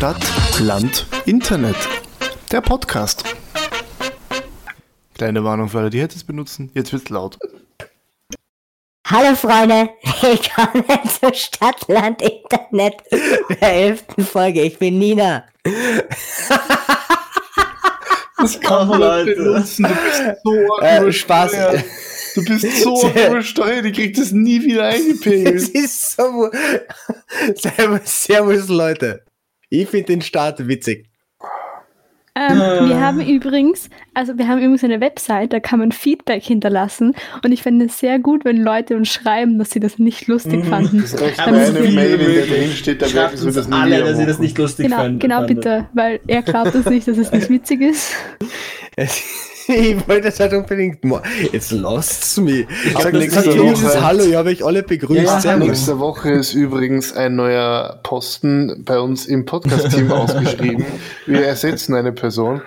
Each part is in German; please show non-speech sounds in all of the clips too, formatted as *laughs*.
Stadt, Land, Internet. Der Podcast. Kleine Warnung für alle, die Headsets benutzen. Jetzt wird's laut. Hallo Freunde, willkommen *laughs* zur Stadt, Land, Internet der elften Folge. Ich bin Nina. Das kann man Oh, nicht Leute. benutzen. Du bist so Äh, Spaß. Du bist so übersteuert, ich krieg das nie wieder *laughs* Es eingepegelt. ist so. *laughs* Servus, servus Leute. Ich finde den Start witzig. Ähm, wir haben übrigens, also wir haben übrigens eine Website, da kann man Feedback hinterlassen und ich fände es sehr gut, wenn Leute uns schreiben, dass sie das nicht lustig fanden. Das so eine Mail, in der drin steht, da Schreibt werden sie uns das alle, dass ihr das nicht lustig Genau, fand- genau bitte, weil er glaubt es nicht, dass es nicht witzig ist. *laughs* *laughs* *laughs* Ich wollte das halt unbedingt machen. Jetzt lasst's mich. Ich sag nächste Woche. Hallo, ich habe euch alle begrüßt. Ja. Nächste Woche ist übrigens ein neuer Posten bei uns im Podcast-Team *laughs* ausgeschrieben. Wir ersetzen eine Person.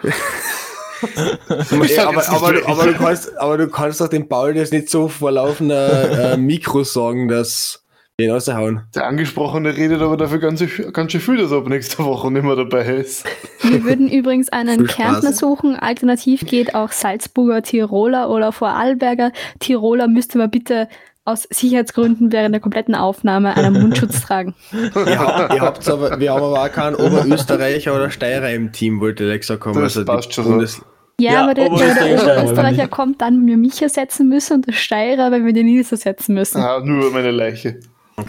Ey, aber, aber, du- aber, du kannst, aber du kannst doch dem Paul das nicht so vor laufender äh, Mikro sagen, dass ihn raushauen. Der Angesprochene redet aber dafür ganz, ganz schön viel, dass er ab nächster Woche nicht mehr dabei ist. Wir würden übrigens einen. Kärntner suchen. Alternativ geht auch Salzburger Tiroler oder Vorarlberger Tiroler. Müsste man bitte aus Sicherheitsgründen während der kompletten Aufnahme einen Mundschutz *laughs* tragen. Ihr habt, ihr habt's aber, wir haben aber auch keinen Oberösterreicher oder Steirer im Team, wollte gesagt haben. Das passt schon so. Ja, Ja, aber der, der, nicht. kommt dann, wenn wir mich ersetzen müssen und der Steirer, wenn wir den Nils ersetzen müssen. Ah, nur meine Leiche.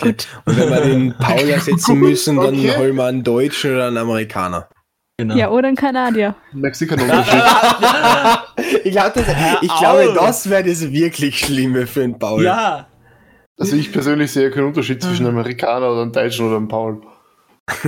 Gut. Und wenn wir den *laughs* Paul ersetzen müssen, dann Okay. holen wir einen Deutschen oder einen Amerikaner. Genau. Ja, oder ein Kanadier. Mexikaner-Unterschied. *laughs* Ich, glaub, das, ich glaube, das wäre das wirklich Schlimme für den Paul. ja. Also ich persönlich sehe keinen Unterschied zwischen einem Amerikaner oder einem Deutschen oder einem Paul. *laughs*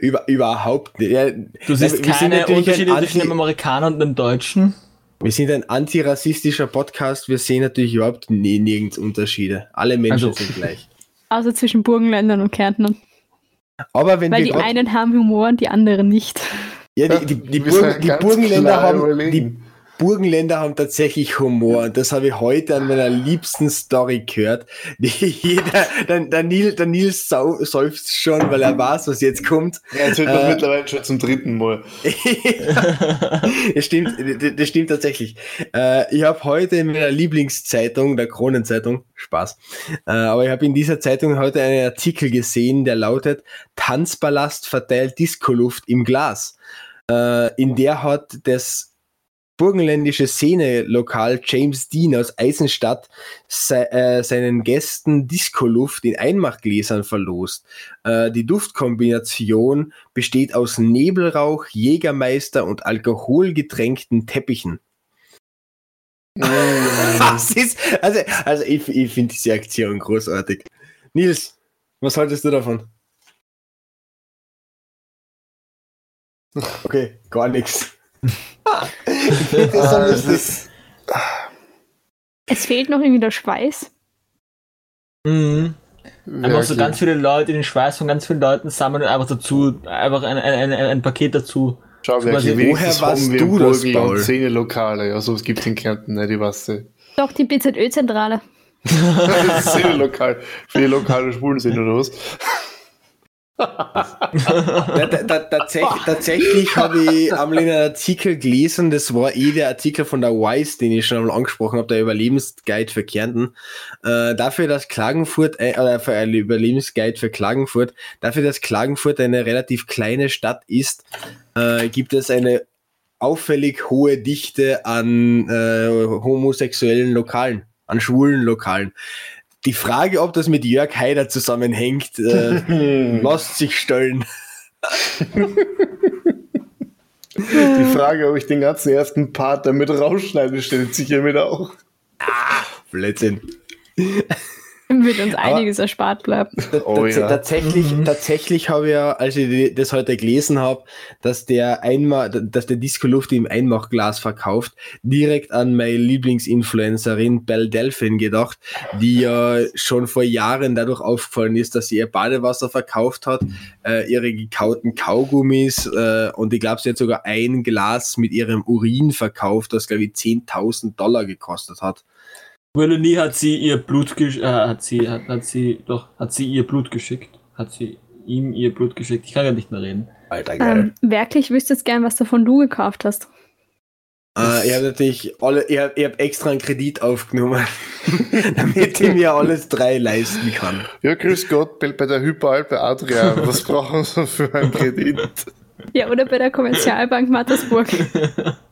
Über, überhaupt nicht. Ja, Du siehst keine Unterschiede zwischen einem Amerikaner und einem Deutschen. Wir sind ein antirassistischer Podcast, wir sehen natürlich überhaupt nie, nirgends Unterschiede. Alle Menschen Also- sind gleich. *laughs* Außer zwischen Burgenländern und Kärntnern. Aber wenn Weil wir die grad- einen haben Humor und die anderen nicht. ja, die, die, die, Burgen, die, Burgenländer haben, die. Burgenländer haben tatsächlich Humor und das habe ich heute an meiner liebsten Story gehört. *laughs* Jeder, der, der, Nil, der Nils sau, seufzt schon, weil er weiß, was jetzt kommt. Er erzählt das Äh, mittlerweile schon zum dritten Mal. *laughs* das stimmt, das- das stimmt tatsächlich. Äh, ich habe heute in meiner Lieblingszeitung, der Kronenzeitung, Spaß, äh, aber ich habe in dieser Zeitung heute einen Artikel gesehen, der lautet Tanzballast verteilt Diskoluft im Glas. Äh, in der hat das burgenländische Szene-Lokal James Dean aus Eisenstadt se äh, seinen Gästen Diskoluft in Einmachgläsern verlost. Äh, die Duftkombination besteht aus Nebelrauch, Jägermeister und alkoholgetränkten Teppichen. *laughs* Was ist? Also, also ich, ich finde diese Aktion großartig. Nils, was haltest du davon? *laughs* Okay, gar nichts. *laughs* So Ah, ist, Es fehlt noch irgendwie der Schweiß. Mhm. Einfach so ganz viele Leute, den Schweiß von ganz vielen Leuten sammeln und einfach dazu, einfach ein, ein, ein, ein Paket dazu. Schau, wenigstens woher wir du das, Paul? Szene-Lokale. Ja, sowas gibt es in Kärnten nicht, ich weiß nicht. Doch, die BZÖ-Zentrale. Das *laughs* ist Szene-Lokal. Für die lokale Schwulen sind oder was? Tatsächlich tatsächlich habe ich einmal in einem Artikel gelesen, das war eh der Artikel von der Wise, den ich schon einmal angesprochen habe, der Überlebensguide für Kärnten. Äh, dafür, dass Klagenfurt, äh, oder für ein Überlebensguide für Klagenfurt, dafür, dass Klagenfurt eine relativ kleine Stadt ist, äh, gibt es eine auffällig hohe Dichte an äh, homosexuellen Lokalen, an schwulen Lokalen. Die Frage, ob das mit Jörg Haider zusammenhängt, äh, *laughs* lässt sich stellen. Die Frage, ob ich den ganzen ersten Part damit rausschneide, stellt sich hiermit auch. Blödsinn. *laughs* Wird uns einiges erspart bleiben. *laughs* Oh ja. Tatsächlich, tatsächlich habe ich ja, als ich das heute gelesen habe, dass der Einma dass der Disco Luft im Einmachglas verkauft, direkt an meine Lieblingsinfluencerin Belle Delphin gedacht, die ja schon vor Jahren dadurch aufgefallen ist, dass sie ihr Badewasser verkauft hat, äh, ihre gekauten Kaugummis äh, und ich glaube, sie hat sogar ein Glas mit ihrem Urin verkauft, das glaube ich 10.000 Dollar gekostet hat. Melanie hat sie ihr Blut gesch äh, hat sie hat, hat sie doch hat sie ihr Blut geschickt hat sie ihm ihr Blut geschickt. Ich kann ja nicht mehr reden. Alter, geil. Ähm, wirklich wüsstest gern, was davon du gekauft hast. Äh, ich habe natürlich alle, ich habe hab extra einen Kredit aufgenommen, *laughs* damit ich mir alles drei leisten kann. Ja, grüß Gott, bei bei der Hyperalp bei Adria. Was brauchen Sie für einen Kredit? Ja, oder bei der Kommerzialbank Mattersburg. *laughs*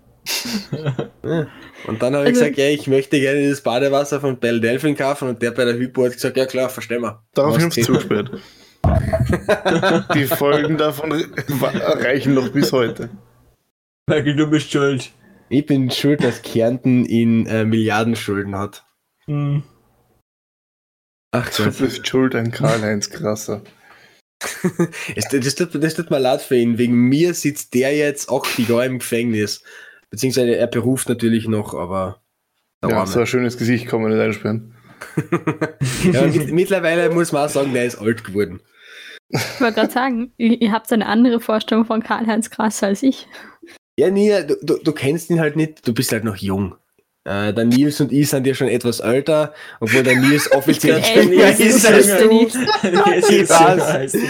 Und dann habe ich Also- gesagt, ja, ich möchte gerne das Badewasser von Bell Delphin kaufen und der bei der Hypo hat gesagt, ja klar, verstehen wir. Daraufhin haben sie geht? zu spät. *laughs* Die Folgen davon reichen noch bis heute. Michael, du bist schuld. Ich bin schuld, dass Kärnten in äh, Milliardenschulden hat. Hm. Ach Du bist schuld an Karl-Heinz Krasser. *laughs* Es- Das tut, das tut mir leid für ihn. Wegen mir sitzt der jetzt acht Jahre im Gefängnis. Beziehungsweise er beruft natürlich noch, aber. der Ja, so ein schönes Gesicht kann man nicht einsperren. *laughs* ja, mit, mittlerweile muss man auch sagen, der ist alt geworden. Ich wollte gerade sagen, ihr, ihr habt eine andere Vorstellung von Karl-Heinz Krasser als ich. Ja, Nia, du, du, du kennst ihn halt nicht, du bist halt noch jung. Äh, der Nils und ich sind ja schon etwas älter, obwohl der Nils *laughs* offiziell jünger älter, ist das als ist du. *laughs* Ich ist weiß. Äh,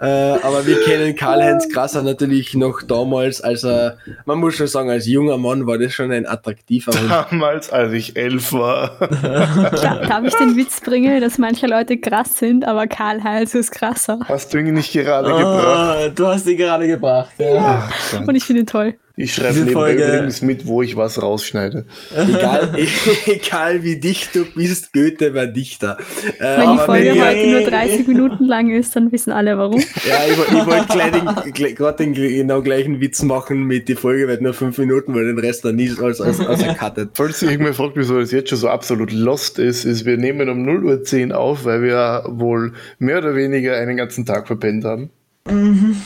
aber wir kennen Karl-Heinz Krasser natürlich noch damals, als er, man muss schon sagen, als junger Mann war das schon ein attraktiver Hund. Damals, als ich elf war. *laughs* Da, darf ich den Witz bringen, dass manche Leute krass sind, aber Karl-Heinz ist krasser. Hast du ihn nicht gerade gebracht? Oh, du hast sie gerade gebracht. Ja. Ach Gott. Und ich finde ihn toll. Ich schreibe nebenbei Folge- übrigens mit, wo ich was rausschneide. Egal, *laughs* egal wie dicht du bist, Goethe war Dichter. Äh, Wenn die Folge wir- heute nur 30 Minuten lang ist, dann wissen alle warum. Ja, ich, ich wollte gleich den, genau gleichen Witz machen mit die Folge wird nur fünf Minuten, weil den Rest dann nie als, als, als ercuttet. Falls ihr irgendwer fragt, wieso das jetzt schon so absolut lost ist, ist, wir nehmen um 0.10 Uhr auf, weil wir wohl mehr oder weniger einen ganzen Tag verpennt haben.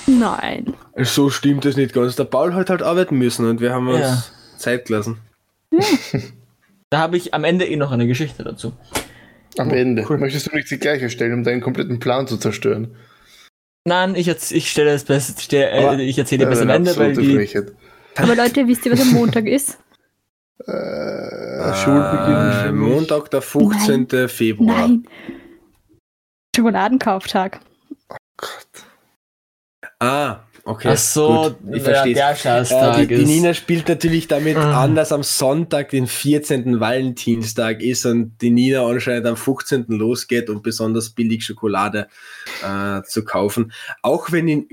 Nein. So stimmt das nicht ganz. Der Paul hat halt arbeiten müssen und wir haben uns Ja. Zeit gelassen. *laughs* Da habe ich am Ende eh noch eine Geschichte dazu. Am Ende. Möchtest du nicht die gleiche stellen, um deinen kompletten Plan zu zerstören? Nein, ich, ich stelle es besser, stell, Aber- äh, ich erzähle Ja, bis am Ende, weil die, Frechheit. Aber Leute, wisst ihr, was am Montag ist? *laughs* Äh, Schulbeginn. Äh, für mich. Montag, der 15. Februar. Nein. Schokoladenkauftag. Ah, okay. ach so, gut, ich verstehe. der Äh, die, die. Nina spielt natürlich damit Ah. an, dass am Sonntag, den 14. Valentinstag ist und die Nina anscheinend am 15. losgeht, um besonders billig Schokolade äh, zu kaufen. Auch wenn in,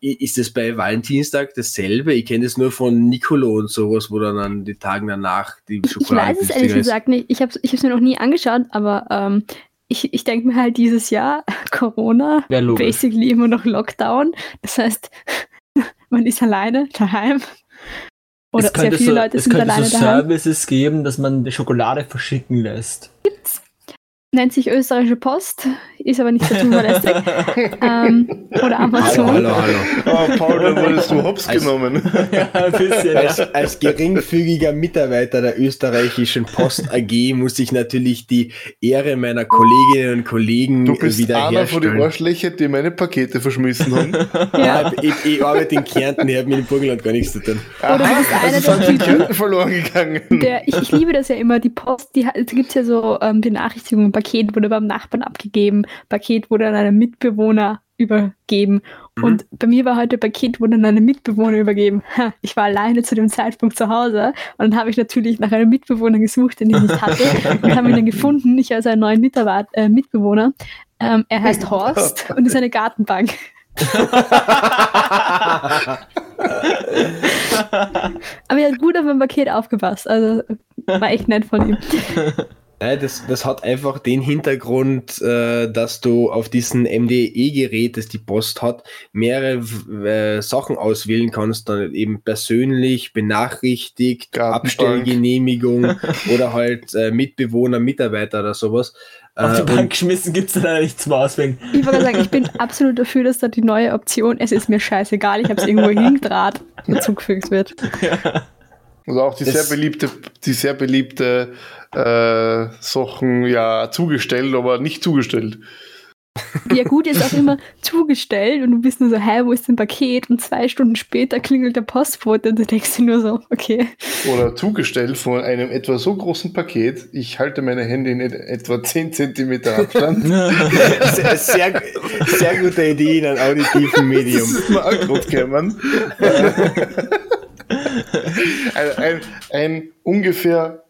ist es bei Valentinstag dasselbe? Ich kenne das nur von Nicolo und sowas, wo dann an die Tagen danach die Ich Schokolade weiß es ehrlich gesagt nicht. Ich habe es mir noch nie angeschaut, aber ähm, ich, ich denke mir halt dieses Jahr *laughs* Corona, logisch. basically immer noch Lockdown. Das heißt, *laughs* man ist alleine daheim. Oder es sehr könnte, viele so, Leute es sind könnte alleine so daheim. Services geben, dass man die Schokolade verschicken lässt. Nennt sich österreichische Post, ist aber nicht so zuverlässig. *laughs* ähm, oder Amazon. Hallo, hallo, hallo. Oh, Paul, da wurdest du hops Also- genommen. *laughs* ja, ein bisschen. Als, Ja. als geringfügiger Mitarbeiter der österreichischen Post AG muss ich natürlich die Ehre meiner Kolleginnen und Kollegen Du bist einer von den wiederherstellen. Arschlöcher, die meine Pakete verschmissen haben. *laughs* Ja. Ich, ich arbeite in Kärnten, ich habe mit dem Burgenland gar nichts zu tun. Oder du bist einer Also der Kärnten verloren gegangen. der, ich, ich liebe das ja immer, die Post, die, es gibt ja so ähm, Benachrichtigungen, Paket wurde beim Nachbarn abgegeben, Paket wurde an einen Mitbewohner übergeben. Mhm. Und bei mir war heute Paket wurde an einen Mitbewohner übergeben. Ich war alleine zu dem Zeitpunkt zu Hause und dann habe ich natürlich nach einem Mitbewohner gesucht, den ich nicht hatte *laughs* und habe ihn dann gefunden. Ich als einen neuen Mitarbeit äh, Mitbewohner. Ähm, er heißt Horst und ist eine Gartenbank. *laughs* Aber er hat gut auf mein Paket aufgepasst. Also war echt nett von ihm. *laughs* Nein, das, das hat einfach den Hintergrund, äh, dass du auf diesem MDE-Gerät, das die Post hat, mehrere äh, Sachen auswählen kannst, dann eben persönlich, benachrichtigt, Gartenbank. Abstellgenehmigung *laughs* oder halt äh, Mitbewohner, Mitarbeiter oder sowas. Auf die Äh, Bank geschmissen gibt es da nichts mehr auswählen. Ich wollte sagen, ich bin absolut dafür, dass da die neue Option, es ist mir scheißegal, ich habe es irgendwo *laughs* hingedraht, dazugefügt wird. Also auch die Das- sehr beliebte, die sehr beliebte äh, Sachen ja zugestellt, aber nicht zugestellt. Ja gut, ist auch immer zugestellt und du bist nur so, hä, wo ist denn Paket? Und zwei Stunden später klingelt der Postbote und du denkst dir nur so, okay. Oder zugestellt von einem etwa so großen Paket, ich halte meine Hände in et- etwa 10 cm Abstand. *laughs* Sehr, sehr, sehr gute Idee in einem auditiven Medium. Das ist auch gerade gekommen. *laughs* ein, ein, ein ungefähr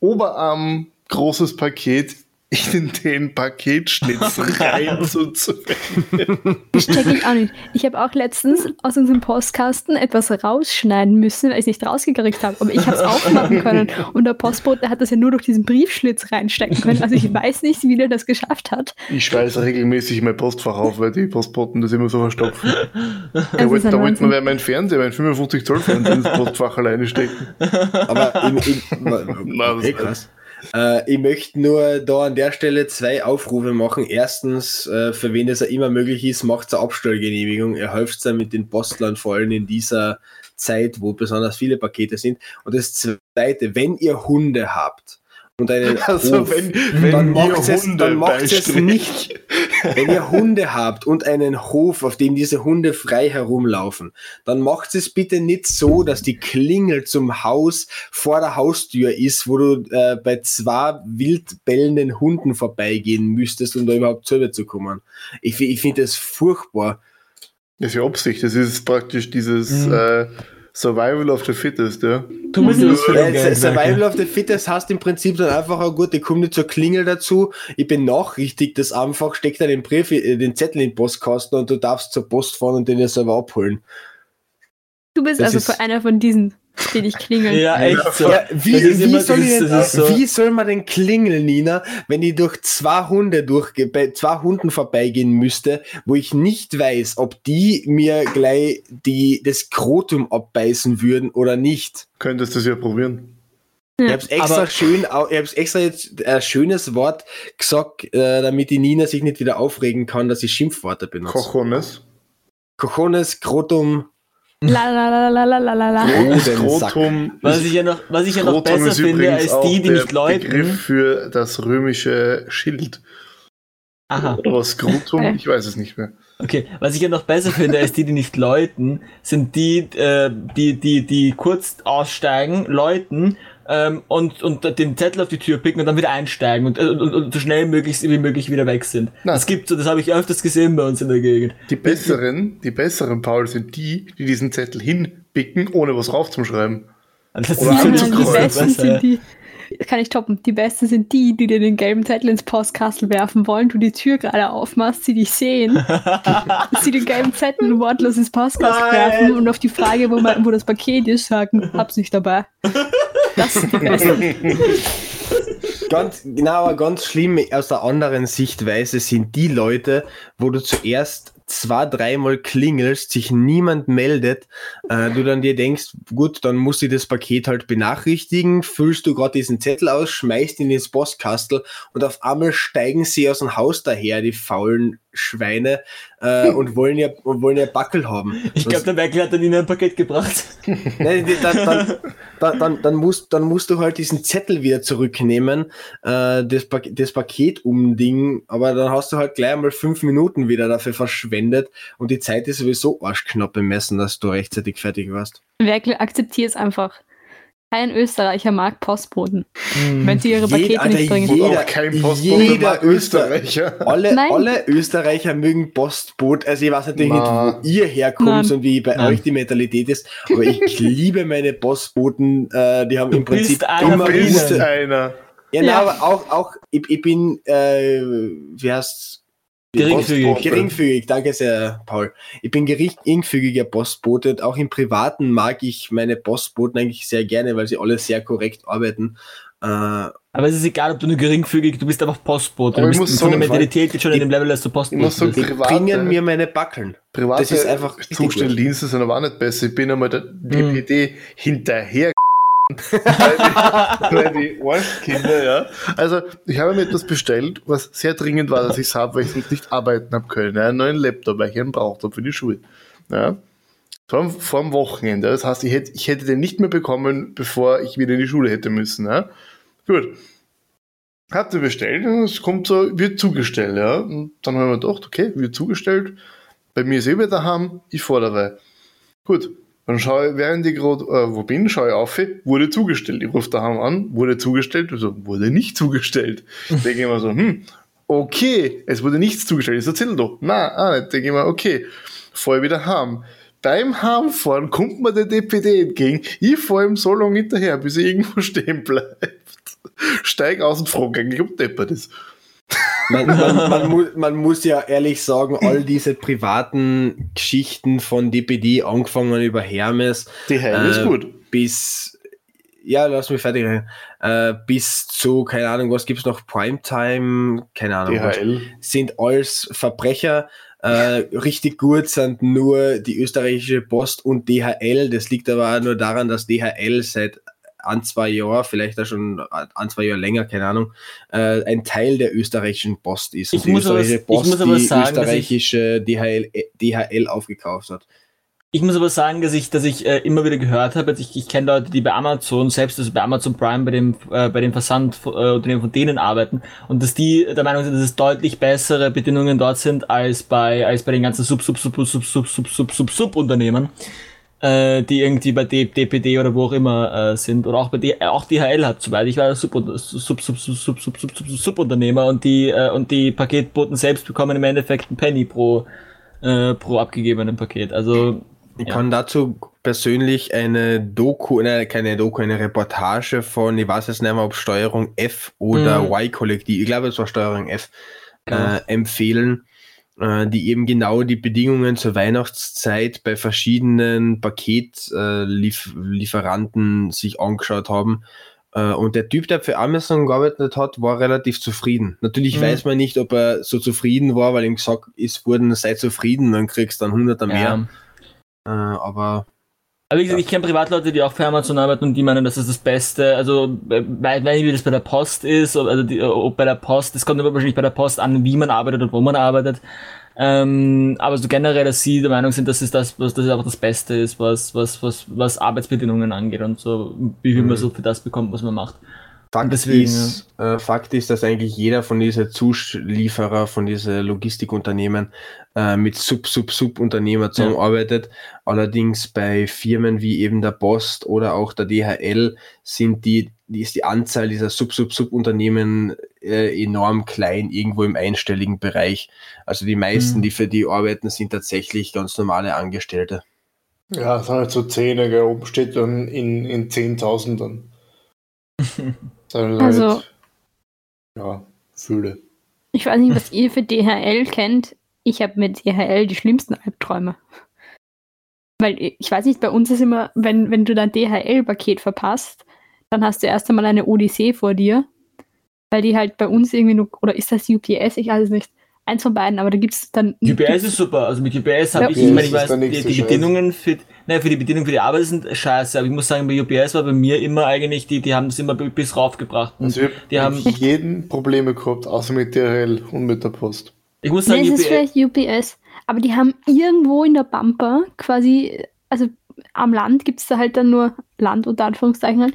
Oberarm großes Paket *laughs* in den Paketschnitzel *laughs* reinzuzuwenden. Das check ich auch nicht. Ich habe auch letztens aus unserem Postkasten etwas rausschneiden müssen, weil ich es nicht rausgekriegt habe. Aber ich habe es aufmachen können. Und der Postbote hat das ja nur durch diesen Briefschlitz reinstecken können. Also ich weiß nicht, wie der das geschafft hat. Ich schweiße regelmäßig mein Postfach auf, weil die Postboten das immer so verstopfen. Da Das wollte wollte man mein Fernseher, mein 55 Zoll Fernseher ins Postfach alleine stecken. Aber im, im, *laughs* Na, das- okay, krass. Äh, ich möchte nur da an der Stelle zwei Aufrufe machen. Erstens, äh, für wen es ja immer möglich ist, macht eine Abstellgenehmigung. Ihr helft dann mit den Postlern, vor allem in dieser Zeit, wo besonders viele Pakete sind. Und das zweite, wenn ihr Hunde habt und einen *laughs* Also Hof, wenn, dann wenn ihr macht es, Hunde dann macht es nicht. Wenn ihr Hunde habt und einen Hof, auf dem diese Hunde frei herumlaufen, dann macht es bitte nicht so, dass die Klingel zum Haus vor der Haustür ist, wo du äh, bei zwei wild bellenden Hunden vorbeigehen müsstest, um da überhaupt selber zu kommen. Ich, ich finde das furchtbar. Das ist ja Absicht, das ist praktisch dieses Mhm. äh, Survival of the Fittest, ja. Du musst was für Äh, Survival of the Fittest heißt im Prinzip dann einfach, oh gut, ich komme nicht zur Klingel dazu, ich benachrichtige das einfach, steck da den Brief, äh, den Zettel in den Postkasten und du darfst zur Post fahren und den dir selber abholen. Du bist Das also einer von diesen, die dich klingeln. Ja, echt so. Ja, wie, wie, immer- soll ich ist- denn, so- wie soll man denn klingeln, Nina, wenn ich durch zwei Hunde durch, bei zwei Hunden vorbeigehen müsste, wo ich nicht weiß, ob die mir gleich die, das Krotum abbeißen würden oder nicht? Könntest du es ja probieren. Ich hab's extra Aber- schön, ich hab's extra jetzt ein schönes Wort gesagt, äh, damit die Nina sich nicht wieder aufregen kann, dass ich Schimpfworte benutze. Cojones. Cojones, Krotum, Skrotum. Was ich ja noch, was ich ja noch Skrotum besser ist finde als die, die nicht läuten. Begriff für das römische Schild. Aha, Oder Skrotum? Ich weiß es nicht mehr. okay. Was ich ja noch besser finde als die, die nicht läuten, sind die, äh, die, die, die kurz aussteigen, läuten ähm, und, und den Zettel auf die Tür picken und dann wieder einsteigen und, äh, und, und so schnell möglich, wie möglich wieder weg sind. Na. Das gibt so, das habe ich öfters gesehen bei uns in der Gegend. Die besseren, die besseren, Paul, sind die, die diesen Zettel hinpicken, ohne was draufzuschreiben. Das Oder zu die kreuzen. besten sind die. Kann ich toppen. Die besten sind die, die dir den gelben Zettel ins Postkastel werfen wollen, du die Tür gerade aufmachst, sie dich sehen, *laughs* sie den gelben Zettel wortlos ins Postkastel werfen und auf die Frage, wo, man, wo das Paket ist, sagen, hab's nicht dabei. *laughs* Das. *laughs* Ganz, genau, aber ganz schlimm aus der anderen Sichtweise sind die Leute, wo du zuerst zwei, dreimal klingelst, sich niemand meldet, äh, du dann dir denkst, gut, dann muss ich das Paket halt benachrichtigen, füllst du gerade diesen Zettel aus, schmeißt ihn ins Postkastel und auf einmal steigen sie aus dem Haus daher, die faulen Schweine, äh, *laughs* und wollen ja, und wollen ja Backel haben. Ich glaube, der Merkel hat dann ihnen ein Paket gebracht. *laughs* Nein, dann, dann, dann, dann, dann, musst, dann musst du halt diesen Zettel wieder zurücknehmen, äh, das, pa das Paket umdingen, aber dann hast du halt gleich mal fünf Minuten wieder dafür verschwendet und die Zeit ist sowieso arschknapp bemessen, dass du rechtzeitig fertig warst. Werkel, akzeptier es einfach. Kein Österreicher mag Postboten, wenn sie ihre Jed- Pakete Alter, nicht bringen. jed- Jeder- auch kein Postbote jeder mag Österreicher. Alle, Nein. alle Österreicher mögen Postboot. Also ich weiß natürlich Na. nicht, wo ihr herkommt Nein. und wie bei Nein. euch die Mentalität ist, aber ich *laughs* liebe meine Postboten. Äh, die haben Du im Prinzip bist einer immer bist einer. Ja, Ja. ja. aber auch, auch ich, ich bin, äh, wie heißt Geringfügig. Geringfügig, danke sehr, Paul. Ich bin geringfügiger Postbote und auch im Privaten mag ich meine Postboten eigentlich sehr gerne, weil sie alle sehr korrekt arbeiten. Äh, Aber es ist egal, ob du nur geringfügig, du bist einfach Postbote. Aber Du ich bist muss von der sagen, Mentalität jetzt schon in dem Level, dass du Postbote sagen, bist. die Private- bringen mir meine Backeln. Private Das ist einfach Zustelldienste sind aber auch nicht besser. Ich bin einmal der Hm. DPD hinterher. Weil die, *laughs* weil die ja. Also, ich habe mir etwas bestellt, was sehr dringend war, dass ich es habe, weil ich sonst nicht arbeiten habe können. Einen neuen Laptop, weil ich einen braucht habe für die Schule. Ja. Vor vor dem Wochenende. Das heißt, ich hätte, ich hätte den nicht mehr bekommen, bevor ich wieder in die Schule hätte müssen. Ja. Gut. Hat sie bestellt und es kommt so, wird zugestellt, ja. Und dann haben wir gedacht, okay, wird zugestellt. Bei mir ist eh wieder daheim, ich dabei. Gut, dann schaue ich, während ich gerade äh, wo bin, schaue ich auf, wurde zugestellt. Ich rufe daheim an, wurde zugestellt, also wurde nicht zugestellt. *laughs* Denke ich mir so, hm, okay, es wurde nichts zugestellt, das erzähl doch. Na, auch nicht. Denke ich mir, okay, fahr ich wieder heim. Beim Heimfahren kommt mir der DPD entgegen. Ich fahre ihm so lange hinterher, bis er irgendwo *laughs* stehen bleibt. Steig aus und frage eigentlich, ob deppert ist. Man, man, man, *laughs* mu man muss ja ehrlich sagen, all diese privaten Geschichten von DPD, angefangen über Hermes, Die Heim ist Äh, gut. bis, ja, lass mich fertig reden, äh, bis zu, keine Ahnung, was gibt's noch, Primetime, keine Ahnung, was, DHL. sind alles Verbrecher. Äh, richtig gut sind nur die österreichische Post und DHL. Das liegt aber auch nur daran, dass DHL seit ein, zwei Jahren, vielleicht auch schon ein, zwei Jahre länger, keine Ahnung, äh, ein Teil der österreichischen Post ist. Ich Und die muss aber- österreichische ich Post muss aber die sagen, dass ich- österreichische DHL, äh, DHL aufgekauft hat. Ich muss aber sagen, dass ich, dass ich äh, immer wieder gehört habe, also ich, ich kenne Leute, die bei Amazon, selbst also bei Amazon Prime, bei dem, äh, bei dem Versandunternehmen von denen arbeiten und dass die der Meinung sind, dass es deutlich bessere Bedingungen dort sind als bei, als bei den ganzen Sub, Sub, Sub, Sub, Sub, Sub, Sub, Sub, Sub Unternehmen, äh, die irgendwie bei D, DPD oder wo auch immer äh, sind oder auch bei D, äh, auch DHL hat, soweit ich war Sub, Sub, Sub, Sub, Sub, Sub, Sub, Sub, Sub, Subunternehmer und die, äh, und die Paketboten selbst bekommen im Endeffekt einen Penny pro, äh, pro abgegebenen Paket. Also, Ich Ja. kann dazu persönlich eine Doku, ne, keine Doku, eine Reportage von, ich weiß jetzt nicht mehr, ob Steuerung F oder Mhm. Y-Kollektiv, ich glaube, es war Steuerung F, Genau. äh, empfehlen, äh, die eben genau die Bedingungen zur Weihnachtszeit bei verschiedenen Paketlieferanten äh, sich angeschaut haben. Äh, Und der Typ, der für Amazon gearbeitet hat, war relativ zufrieden. Natürlich Mhm. weiß man nicht, ob er so zufrieden war, weil ihm gesagt ist worden, sei zufrieden, dann kriegst du dann hunderter mehr. ja. Äh, aber Aber wie gesagt, ich kenne Privatleute, die auch für Amazon arbeiten und die meinen, das ist das Beste. Also, äh, weiß nicht, wie das bei der Post ist, ob, also die, ob bei der Post, es kommt immer wahrscheinlich bei der Post an, wie man arbeitet und wo man arbeitet. Ähm, aber so generell, dass sie der Meinung sind, dass es das, was das einfach das Beste ist, was, was, was, was Arbeitsbedingungen angeht und so, wie viel man Mhm. so für das bekommt, was man macht. Fakt, deswegen, ist, äh, Fakt ist, dass eigentlich jeder von diesen Zulieferer, von diesen Logistikunternehmen äh, mit Sub-Sub-Sub-Unternehmer zusammenarbeitet. Allerdings bei Firmen wie eben der Post oder auch der DHL sind die, die ist die Anzahl dieser Sub-Sub-Sub-Unternehmen äh, enorm klein, irgendwo im einstelligen Bereich. Also die meisten, Mhm. die für die arbeiten, sind tatsächlich ganz normale Angestellte. Ja, es sind halt so Zehner, gell, oben steht dann in, in Zehntausenden. *laughs* Sind Also- halt, ja, Fühle. Ich weiß nicht, was ihr für DHL kennt. Ich habe mit DHL die schlimmsten Albträume. Weil ich ich weiß nicht, bei uns ist immer, wenn, wenn du dein DHL-Paket verpasst, dann hast du erst einmal eine Odyssee vor dir. Weil die halt bei uns irgendwie nur, oder ist das UPS? Ich weiß es nicht. Eins von beiden, aber da gibt es dann. UPS ist super, also mit UPS habe Ja. ich, ich meine, ich ist weiß, die, nicht so die scheiße. Bedingungen für, nein, für die Bedingungen für die Arbeit sind scheiße, aber ich muss sagen, bei UPS war bei mir immer eigentlich, die, die haben das immer bis raufgebracht. Und Also ich die habe haben- mit jedem Probleme gehabt, außer mit DHL und mit der Post. ich muss Nee, sagen, es ist UPS, vielleicht UPS, aber die haben irgendwo in der Bumper quasi, also am Land gibt es da halt dann nur Land unter Anführungszeichen halt,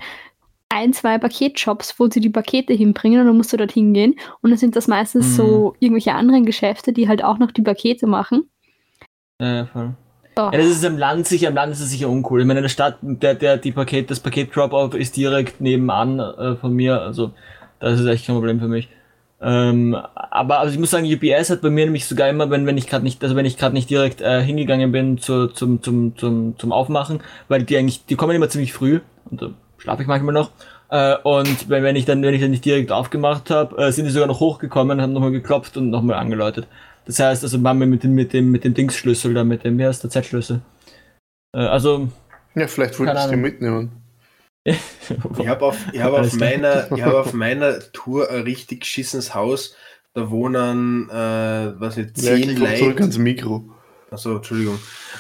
ein, zwei Paketshops, wo sie die Pakete hinbringen und dann musst du dort hingehen und dann sind das meistens Mhm. so irgendwelche anderen Geschäfte, die halt auch noch die Pakete machen. ja, voll. Oh. Ja, das ist am Land sicher, am Land ist es sicher uncool. Ich meine, in der Stadt, der, der, die Paket, das Paket Drop-Off ist direkt nebenan äh, von mir, also das ist echt kein Problem für mich. Ähm, aber also ich muss sagen, UPS hat bei mir nämlich sogar immer, wenn, wenn ich gerade nicht, also wenn ich gerade nicht direkt äh, hingegangen bin zu, zum, zum, zum, zum Aufmachen, weil die eigentlich, die kommen immer ziemlich früh und da schlafe ich manchmal noch. Äh, und wenn, wenn ich dann, wenn ich dann nicht direkt aufgemacht habe, äh, sind die sogar noch hochgekommen, haben nochmal geklopft und nochmal angeläutet. Das heißt, also waren wir mit dem, mit dem, mit dem Dingsschlüssel da, mit dem, wie heißt der Z-Schlüssel? Äh, also, Ja, vielleicht wolltest du die Ahnung. mitnehmen. *laughs* Ich habe auf, ich hab auf, meiner, *laughs* ich hab auf meiner Tour ein richtig geschissenes Haus. Da wohnen, äh, was nicht, Ja, zehn ich komm zurück Leute. ans Mikro. Achso, Entschuldigung.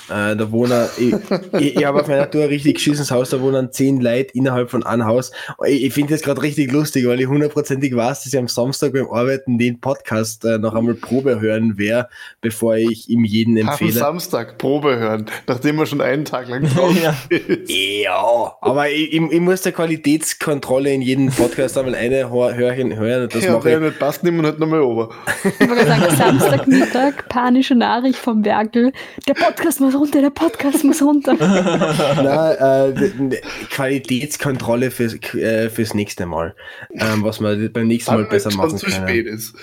Äh, da wohnen, ich, ich, ich habe auf meiner Tour ein richtig geschissenes Haus, da wohnen zehn Leute innerhalb von einem Haus. Ich, ich finde das gerade richtig lustig, weil ich hundertprozentig weiß, dass ich am Samstag beim Arbeiten den Podcast äh, noch einmal Probe hören werde, bevor ich ihm jeden Am empfehle. Samstag Probe hören, nachdem wir schon einen Tag lang drauf *laughs* Ja. ist. Ja, aber ich, ich, ich muss der Qualitätskontrolle in jeden Podcast einmal eine Hör- Hörchen hören das Ja, mache der ich. nicht passt, nehmen wir halt nochmal over. Ich wollte sagen, *laughs* Samstagmittag, panische Nachricht vom Werkel. Der Podcast muss runter, der Podcast muss runter. *laughs* *laughs* Na, äh, Qualitätskontrolle fürs, äh, fürs nächste Mal. Ähm, was wir beim nächsten Mal besser es machen zu können. spät ist.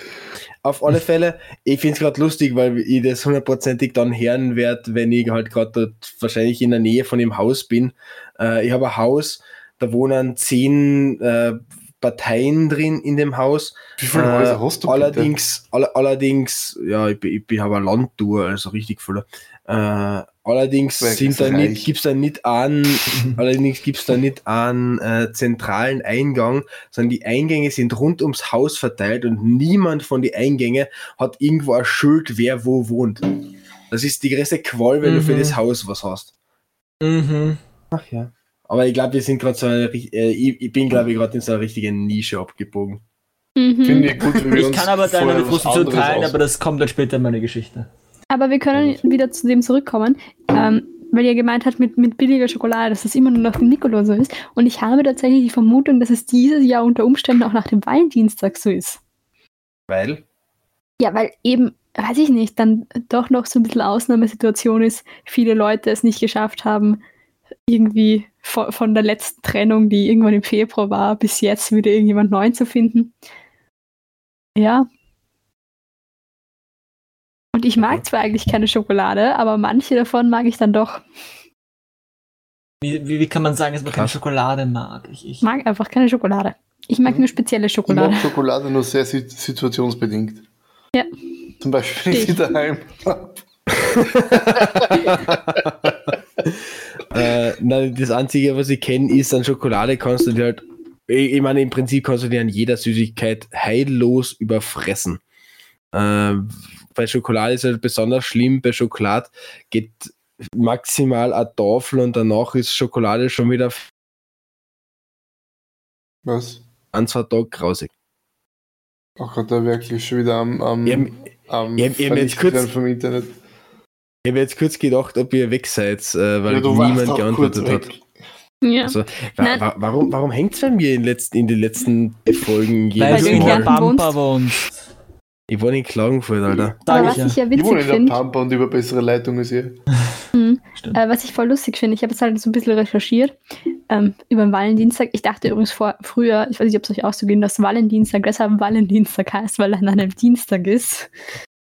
Auf alle Fälle, ich finde es gerade lustig, weil ich das hundertprozentig dann hören werde, wenn ich halt gerade dort wahrscheinlich in der Nähe von dem Haus bin. Äh, ich habe ein Haus, da wohnen zehn äh, Parteien drin in dem Haus. Wie viele Äh, Häuser hast du allerdings, all, allerdings, ja, ich, bin- ich, bin- habe eine Landtour, also richtig voller. Äh, allerdings sind da nicht, gibt's da nicht an, *laughs* allerdings gibt's da nicht einen äh, zentralen Eingang, sondern die Eingänge sind rund ums Haus verteilt und niemand von den Eingängen hat irgendwo ein Schild, wer wo wohnt. Das ist die größte Qual, wenn du für Mhm. das Haus was hast. Mhm. Ach ja. Aber ich glaube, wir sind gerade so eine, äh, ich, ich bin glaube ich gerade in so einer richtigen Nische abgebogen. Mhm. Finde ich gut, wie wir Ich uns kann aber deine Frustration anderes teilen, aber das kommt dann später in meine Geschichte. Aber wir können wieder zu dem zurückkommen, ähm, weil ihr gemeint habt mit, mit billiger Schokolade, dass das immer nur nach dem Nikolaus so ist. Und ich habe tatsächlich die Vermutung, dass es dieses Jahr unter Umständen auch nach dem Valentinstag so ist. Weil? Ja, weil eben, weiß ich nicht, dann doch noch so ein bisschen Ausnahmesituation ist, viele Leute es nicht geschafft haben, irgendwie von, von der letzten Trennung, die irgendwann im Februar war, bis jetzt wieder irgendjemand neuen zu finden. Ja. Und ich mag zwar eigentlich keine Schokolade, aber manche davon mag ich dann doch. Wie, wie, wie kann man sagen, dass man keine Krass. Schokolade mag? Ich, ich, Ich mag einfach keine Schokolade. Ich mag Mhm. nur spezielle Ich Schokolade. mag Schokolade nur sehr si- situationsbedingt. Ja. Zum Beispiel, wenn ich sie daheim habe. Äh, nein, das Einzige, was ich kenne, ist an Schokolade kannst du dir halt, ich, meine, im Prinzip kannst du dir an jeder Süßigkeit heillos überfressen. Äh, bei Schokolade ist halt besonders schlimm, bei Schokolade geht maximal eine Tafel und danach ist Schokolade schon wieder Was? ein, zwei Tage grausig. Ach Gott, da wirklich schon wieder am, am, Ich hab- am ich hab- ich hab jetzt kurz- vom Internet. Ich habe jetzt kurz gedacht, ob ihr weg seid, äh, weil Ja, niemand geantwortet hat. Ja. Also, wa wa warum, warum hängt es bei mir in, letzten, in den letzten Folgen weil Weil du in der Pampa wohnst. Ich wohne in Klagenfurt, Alter. Aber ich was ja. ich ja Ich witzig wohne in der Pampa und über bessere Leitung als ihr. *laughs* Stimmt. Äh, was ich voll lustig finde, ich habe jetzt halt so ein bisschen recherchiert ähm, über den Valentinstag. Ich dachte übrigens vor, früher, ich weiß nicht, ob es euch auch so ging, dass Valentinstag deshalb Valentinstag heißt, weil er an einem Dienstag ist.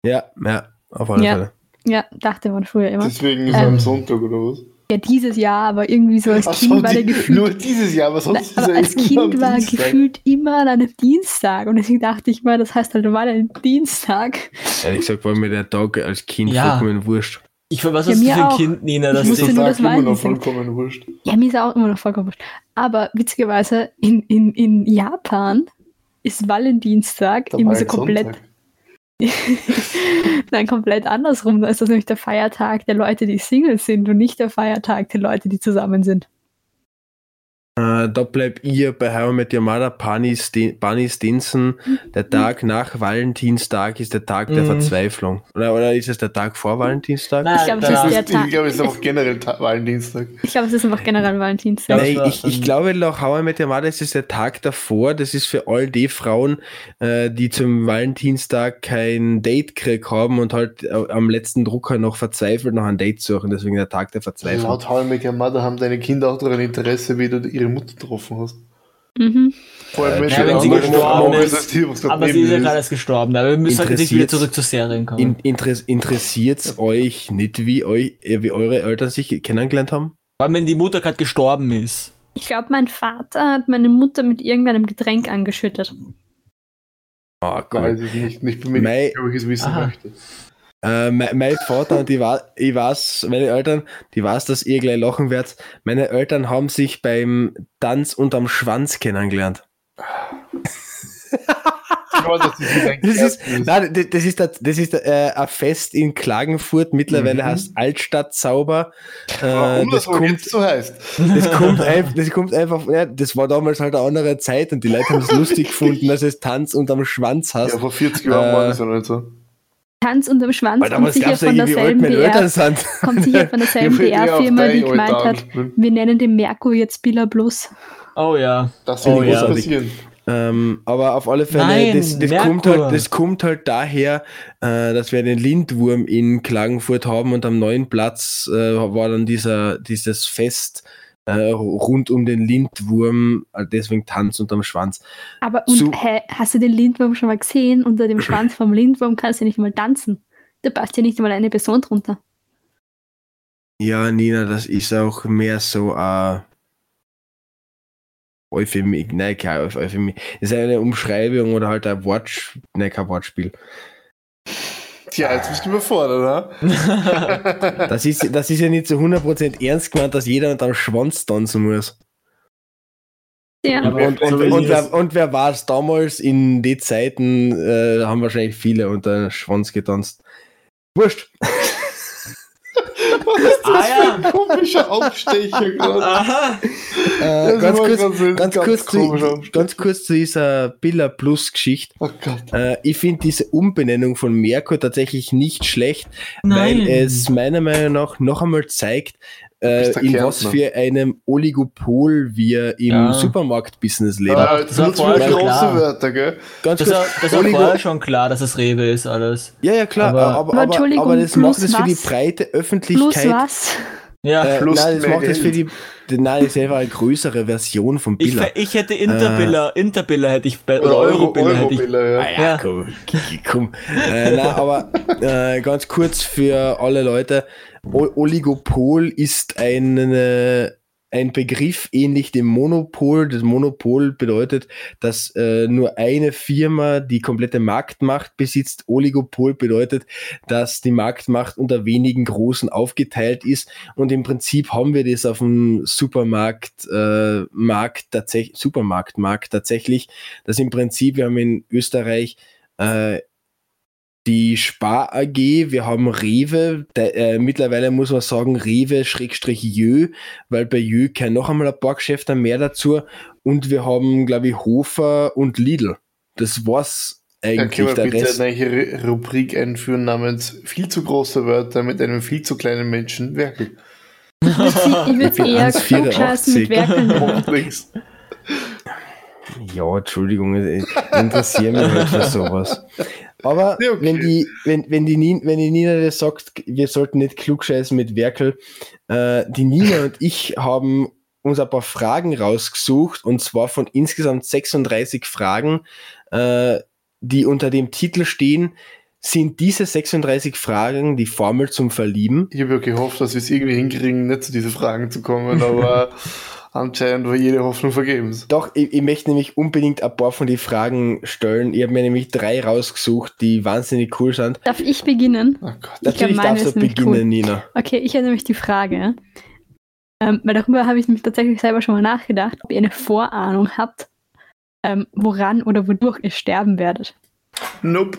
Ja, ja, auf alle Ja. Fälle. Ja, dachte man früher immer. Deswegen ist Ähm. er am Sonntag oder was? Ja, dieses Jahr, aber irgendwie so als Ach Kind so, war der die, gefühlt. nur dieses Jahr, aber sonst Na, aber er als immer Kind am war er Dienstag. gefühlt immer an einem Dienstag und deswegen dachte ich mal, das heißt halt Valentinstag. Ehrlich gesagt war mir der Tag als Kind Ja. vollkommen wurscht. Ich was Ja, hast du für ein auch. Kind, Nina? Ich Das ist, immer noch vollkommen wurscht. Ja, mir ist auch immer noch vollkommen wurscht. Aber witzigerweise, in, in, in Japan ist Valentinstag irgendwie war so ein komplett Sonntag. *laughs* Nein, komplett andersrum. Da ist das nämlich der Feiertag der Leute, die Single sind und nicht der Feiertag der Leute, die zusammen sind. Äh, da bleib ihr bei How I Met Your Mother, Barney, Sti Barney Stinson. Der Tag nach Valentinstag ist der Tag der Mhm. Verzweiflung. Oder, oder ist es der Tag vor Valentinstag? Nein, Ich glaube, danach. ist der ich Tag. glaube, es ist einfach generell Ta- Valentinstag. Ich glaube, es ist einfach generell Valentinstag. Nein, ich, ich glaube, nach How I Met Your Mother ist es der Tag davor. Das ist für all die Frauen, äh, die zum Valentinstag kein Date gekriegt haben und halt äh, am letzten Drucker noch verzweifelt nach einem Date suchen. Deswegen der Tag der Verzweiflung. Laut How I Met Your Mother haben deine Kinder auch daran Interesse, wie du ihre Mutter getroffen hast. Mhm. Vor allem, Äh, wenn wenn sie gestorben ist, gerade aber sie ist ja gerade erst gestorben. Aber wir müssen halt jetzt wieder zurück zur Serien kommen. In, interess, Interessiert euch nicht, wie, euch, äh, wie eure Eltern sich kennengelernt haben? Vor allem, wenn die Mutter gerade gestorben ist. Ich glaube, mein Vater hat meine Mutter mit irgendeinem Getränk angeschüttet. Ah, Weiß ich nicht, nicht bei mir, Mei- ob ich es wissen Aha. möchte. Äh, mein, mein Vater und ich, ich weiß, meine Eltern, die weiß, dass ihr gleich lachen werdet. Meine Eltern haben sich beim Tanz unterm Schwanz kennengelernt. Das ist wieder ein Das ist, Kerzen. nein, das das ist, das das ist äh, ein Fest in Klagenfurt. Mittlerweile Mhm. heißt Altstadt Zauber. Äh, Warum das, das kommt, so heißt. das, kommt einfach, das kommt einfach, ja, das war damals halt eine andere Zeit und die Leute haben es lustig gefunden, dass es Tanz unterm Schwanz hast. Ja, vor 40 Jahren Äh, war das ja nicht so. Tanz unterm Schwanz Weil kommt sicher von derselben sind. kommt sicher von *laughs* derselben PR-Firma, die gemeint hat, wir nennen den Merkur jetzt Billa Plus. Oh ja. Das wird Oh, ja. passieren. Ähm, aber auf alle Fälle, Nein, das, das, kommt halt, das kommt halt daher, äh, dass wir den Lindwurm in Klagenfurt haben und am neuen Platz äh, war dann dieser, dieses Fest äh, rund um den Lindwurm, äh, deswegen Tanz unterm Schwanz. Aber und, So- hä, hast du den Lindwurm schon mal gesehen? Unter dem *clears throat* Schwanz vom Lindwurm kannst du nicht mal tanzen. Da passt ja nicht mal eine Person drunter. Ja, Nina, das ist auch mehr so äh, Euphemie, nein, kein Euph- Euphemie. Das ist eine Umschreibung oder halt ein Wortspiel, nein, kein Wortspiel. Tja, jetzt bist du überfordert, ha? *laughs* Das ist, das ist ja nicht zu 100% ernst gemeint, dass jeder mit einem Schwanz tanzen muss. Ja. Aber- Und, und, und, wer, und wer war es damals in den Zeiten, äh, haben wahrscheinlich viele unter den Schwanz getanzt. Wurscht. *laughs* ah ja. Komischer Aufstecher *laughs* gerade. Aha. Äh, Das ganz, kurz, ein ganz, ganz kurz zu, ganz kurz zu dieser Billa Plus Geschichte. Oh Gott. Äh, ich finde diese Umbenennung von Merkur tatsächlich nicht schlecht, Nein. weil es meiner Meinung nach noch einmal zeigt, äh, in was für einem Oligopol wir im Ja. Supermarkt-Business leben. Ah, das wieder schon große klar. Wörter, gell? Ganz Das war, das war Oligo- vorher schon klar, dass es Rewe ist, alles. Ja, ja, klar, Aber- aber, aber, Aber aber, das plus macht es für die was? breite Plus Öffentlichkeit. was? Ja. Äh, Plus nein, das macht es für die. Nein, das ist einfach eine größere Version von Ich, Billa. ver- ich hätte Interbiller, Interbiller hätte ich, bei- oder Euro, Eurobiller hätte ich. Ja. Ah ja, Ja. komm. *laughs* komm. äh, nein, aber äh, ganz kurz für alle Leute. O Oligopol ist eine, ein Begriff ähnlich dem Monopol. Das Monopol bedeutet, dass äh, nur eine Firma die komplette Marktmacht besitzt. Oligopol bedeutet, dass die Marktmacht unter wenigen Großen aufgeteilt ist. Und im Prinzip haben wir das auf dem Supermarkt, äh, Markt tatsächlich, Supermarktmarkt tatsächlich, dass im Prinzip, wir haben in Österreich äh, die Spar AG, wir haben Rewe, der, äh, mittlerweile muss man sagen Rewe Schrägstrich Jö, weil bei Jö kein noch einmal ein paar Geschäfte mehr dazu und wir haben, glaube ich, Hofer und Lidl. Das war's eigentlich. können wir der bitte Rest, eine Rubrik einführen namens viel zu große Wörter mit einem viel zu kleinen Menschen. Werkel. Ich würde es bin eher 1,84. klugscheißen mit Werkeln ja, Entschuldigung, interessiere mich halt für sowas. Aber *laughs* Ja, okay. wenn, die, wenn, wenn, die, Ni- wenn die Nina das sagt, wir sollten nicht klugscheißen mit Werkel, äh, die Nina *laughs* und ich haben uns ein paar Fragen rausgesucht und zwar von insgesamt 36 Fragen, äh, die unter dem Titel stehen. Sind diese 36 Fragen die Formel zum Verlieben? Ich habe ja gehofft, dass wir es irgendwie hinkriegen, nicht zu diesen Fragen zu kommen, *laughs* aber anscheinend war jede Hoffnung vergebens. Doch, ich, ich möchte nämlich unbedingt ein paar von den Fragen stellen. Ich habe mir nämlich drei rausgesucht, die wahnsinnig cool sind. Darf ich beginnen? Oh Gott. Natürlich meine darfst du beginnen, cool. Nina. Okay, ich habe nämlich die Frage, ähm, weil darüber habe ich mich tatsächlich selber schon mal nachgedacht, ob ihr eine Vorahnung habt, ähm, woran oder wodurch ihr sterben werdet. Nope.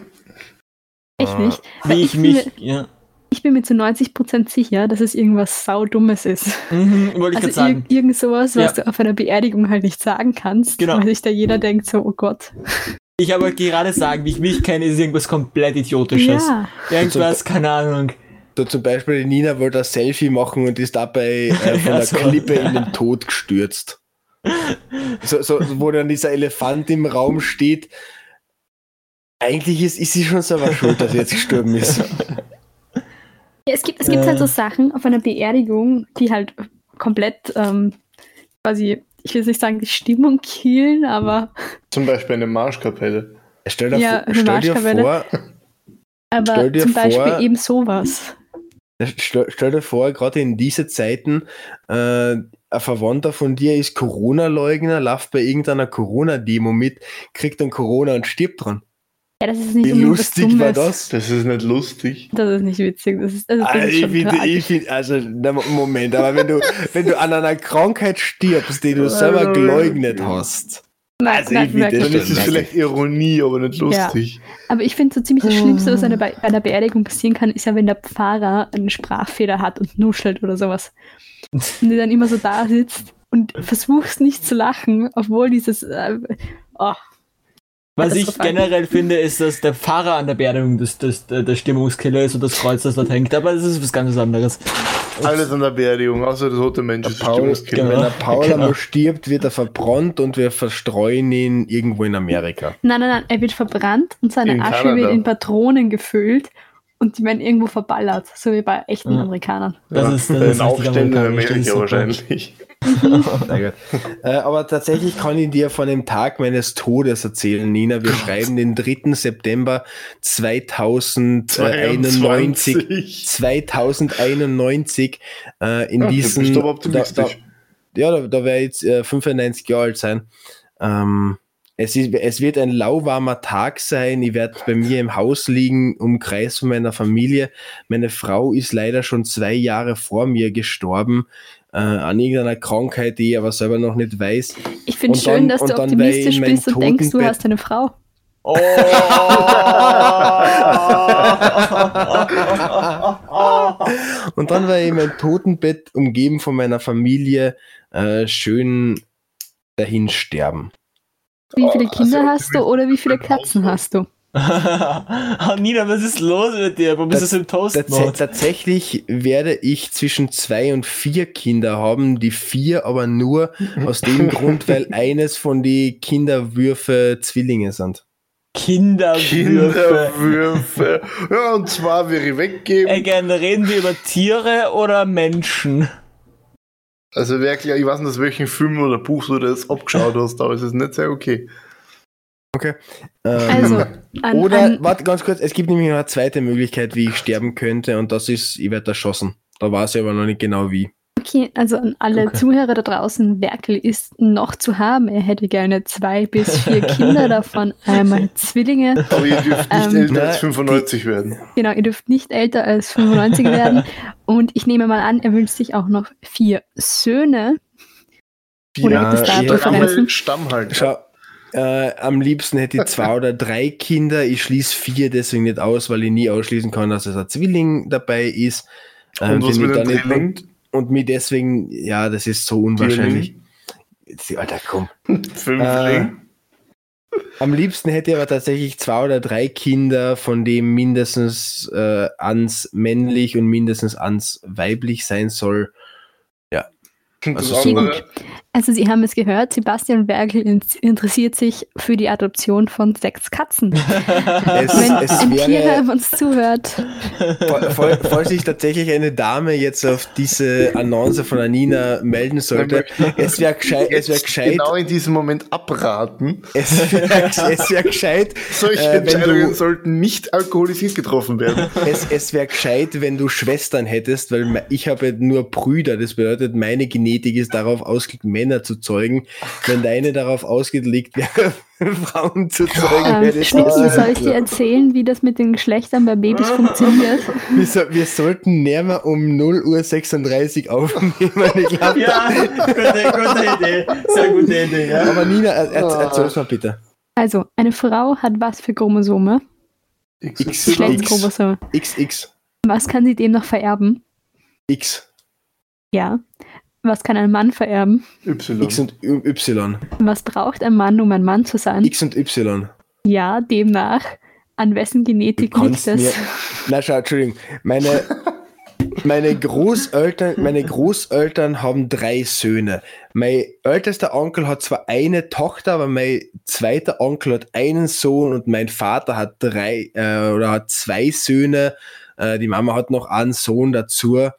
Ich Ah. nicht. Wie ich bin mich, Mir, ja. Ich bin mir zu 90% sicher, dass es irgendwas saudummes ist. Mhm, wollte ich Also gerade ir sagen. irgend sowas, was Ja. du auf einer Beerdigung halt nicht sagen kannst, Genau. weil sich da jeder denkt so, oh Gott. Ich aber gerade sagen, wie ich mich kenne, ist irgendwas komplett Idiotisches. Ja, Irgendwas, keine Ahnung. So zum Beispiel Nina wollte ein Selfie machen und ist dabei äh, von *laughs* Ja, der so. Klippe in den Tod gestürzt. So, so, wo dann dieser Elefant im Raum steht. Eigentlich ist, ist sie schon selber schuld, dass sie jetzt gestorben ist. *laughs* Ja, es gibt, es gibt Äh. halt so Sachen auf einer Beerdigung, die halt komplett ähm, quasi, ich will jetzt nicht sagen, die Stimmung killen, aber, Zum Beispiel eine Marschkapelle. Stell dir, Ja, vor, stell dir Marschkapelle. vor, aber Stell dir zum Beispiel vor- eben sowas. Stell, stell dir vor, gerade in diese Zeiten, äh, ein Verwandter von dir ist Corona-Leugner, läuft bei irgendeiner Corona-Demo mit, kriegt dann Corona und stirbt dran. Ja, das ist nicht Wie lustig war das? Das ist nicht lustig. Das ist nicht witzig. Das ist, also das Also ist ich schon finde, ich finde, also, na, Moment, aber wenn du, *laughs* wenn du an einer Krankheit stirbst, die du selber Also, geleugnet hast, Nein, Also nein, ich das Dann ist es vielleicht Ironie, aber nicht lustig. Aber ich finde so ziemlich das Schlimmste, was eine Be bei einer Beerdigung passieren kann, ist ja, wenn der Pfarrer einen Sprachfehler hat und nuschelt oder sowas. Und du dann immer so da sitzt und versuchst nicht zu lachen, obwohl dieses. Äh, oh, Was ich generell finde, ist, dass der Pfarrer an der Beerdigung das, das, der der Stimmungskiller ist und das Kreuz, das dort hängt. Aber das ist was ganz anderes. Alles an der Beerdigung, außer der tote Mensch ist Paul, Stimmungskiller. genau. Wenn der Paul Genau. einmal stirbt, wird er verbrannt und wir verstreuen ihn irgendwo in Amerika. nein, nein, nein, er wird verbrannt und seine In Asche Kanada. wird in Patronen gefüllt und die werden irgendwo verballert, so wie bei echten Ja. Amerikanern. Das ja, ist- das ein ist richtig Aufständer in amerikanisch, das ist Amerika wahrscheinlich. *laughs* Äh, aber tatsächlich kann ich dir von dem Tag meines Todes erzählen, Nina. Wir schreiben den 3. September 2091. 22. 2091 äh, in Ja, bist aber da, da, ja, da, da werde ich jetzt äh, 95 Jahre alt sein. Ähm, es, ist, es wird ein lauwarmer Tag sein. Ich werde bei mir im Haus liegen, umkreist von meiner Familie. Meine Frau ist leider schon zwei Jahre vor mir gestorben äh, an irgendeiner Krankheit, die ich aber selber noch nicht weiß. Ich finde Und schön, dass du optimistisch bist und denkst, du Totenbett- hast eine Frau. Oh. Und dann war ich in meinem Totenbett umgeben von meiner Familie äh, schön dahin sterben. Wie Oh, viele Kinder also, hast du oder wie viele Katzen hast du? *laughs* Nina, was ist los mit dir? Warum bist du so im Tats Toast-Mode? tatsächlich werde ich zwischen zwei und vier Kinder haben, die vier aber nur *laughs* aus dem Grund, weil eines von die Kinderwürfe Zwillinge sind. Kinderwürfe. Kinderwürfe. Ja, und zwar wäre ich weggeben. Again, reden wir über Tiere oder Menschen? Also wirklich, ich weiß nicht, aus welchem Film oder Buch du das abgeschaut hast, aber es ist nicht sehr okay. Ähm, Also, an, oder, an, warte ganz kurz, es gibt nämlich noch eine zweite Möglichkeit, wie ich sterben könnte, und das ist, ich werde erschossen. Da weiß ich aber noch nicht genau wie. Okay, also an alle Okay. Zuhörer da draußen, Werkel ist noch zu haben. Er hätte gerne zwei bis vier Kinder, *laughs* davon einmal Zwillinge. Aber ihr dürft nicht Ähm, älter als Na, 95 werden. Genau, ihr dürft nicht älter als 95 *laughs* werden. Und ich nehme mal an, er wünscht sich auch noch vier Söhne. Oder Ja, Präferenzen? Stamm halt. Schau, äh, am liebsten hätte ich zwei oder drei Kinder. Ich schließe vier deswegen nicht aus, weil ich nie ausschließen kann, dass es ein Zwilling dabei ist. Ähm, Und was mit dem Drilling? Und, mir deswegen, ja, das ist so unwahrscheinlich. Jetzt, Alter, komm. *laughs* Fünfling. Am liebsten hätte ich aber tatsächlich zwei oder drei Kinder, von dem mindestens äh, ans männlich und mindestens ans weiblich sein soll. Und also so- Also Sie haben es gehört, Sebastian Werkel in interessiert sich für die Adoption von sechs Katzen. *laughs* Es, Wenn es ein wäre, uns zuhört, Fall- fall- Falls sich tatsächlich eine Dame jetzt auf diese Annonce von Anina melden sollte, es wäre gescheit, es wäre jetzt gescheit, genau in diesem Moment abraten. es wäre es wär gescheit, Solche Äh, Entscheidungen du- sollten nicht alkoholisiert getroffen werden. es, es wäre gescheit, wenn du Schwestern hättest, weil ich habe nur Brüder, das bedeutet, meine Genetik ist darauf ausgelegt, Männer zu zeugen. Wenn deine darauf ausgelegt wäre, *laughs* Frauen zu zeugen, wäre ähm, so. soll ich dir erzählen, wie das mit den Geschlechtern bei Babys funktioniert? *laughs* wir, so, wir sollten näher mal um 0 Uhr 36 aufnehmen. Ich glaub, Ja, gute, gute Idee. Sehr gute Idee, ja. Aber Nina, er, er, erzähl's mal bitte. Also, eine Frau hat was für Chromosome? XY. Geschlechtschromosome. XX. Was kann sie dem noch vererben? X. Ja. Was kann ein Mann vererben? Y. X und Y. Was braucht ein Mann, um ein Mann zu sein? X und Y. Ja, demnach. An wessen Genetik liegt mir- Na schau, Entschuldigung. Meine, meine, Großeltern, meine Großeltern haben drei Söhne. Mein ältester Onkel hat zwar eine Tochter, aber mein zweiter Onkel hat einen Sohn und mein Vater hat drei äh, oder hat zwei Söhne. Äh, die Mama hat noch einen Sohn dazu.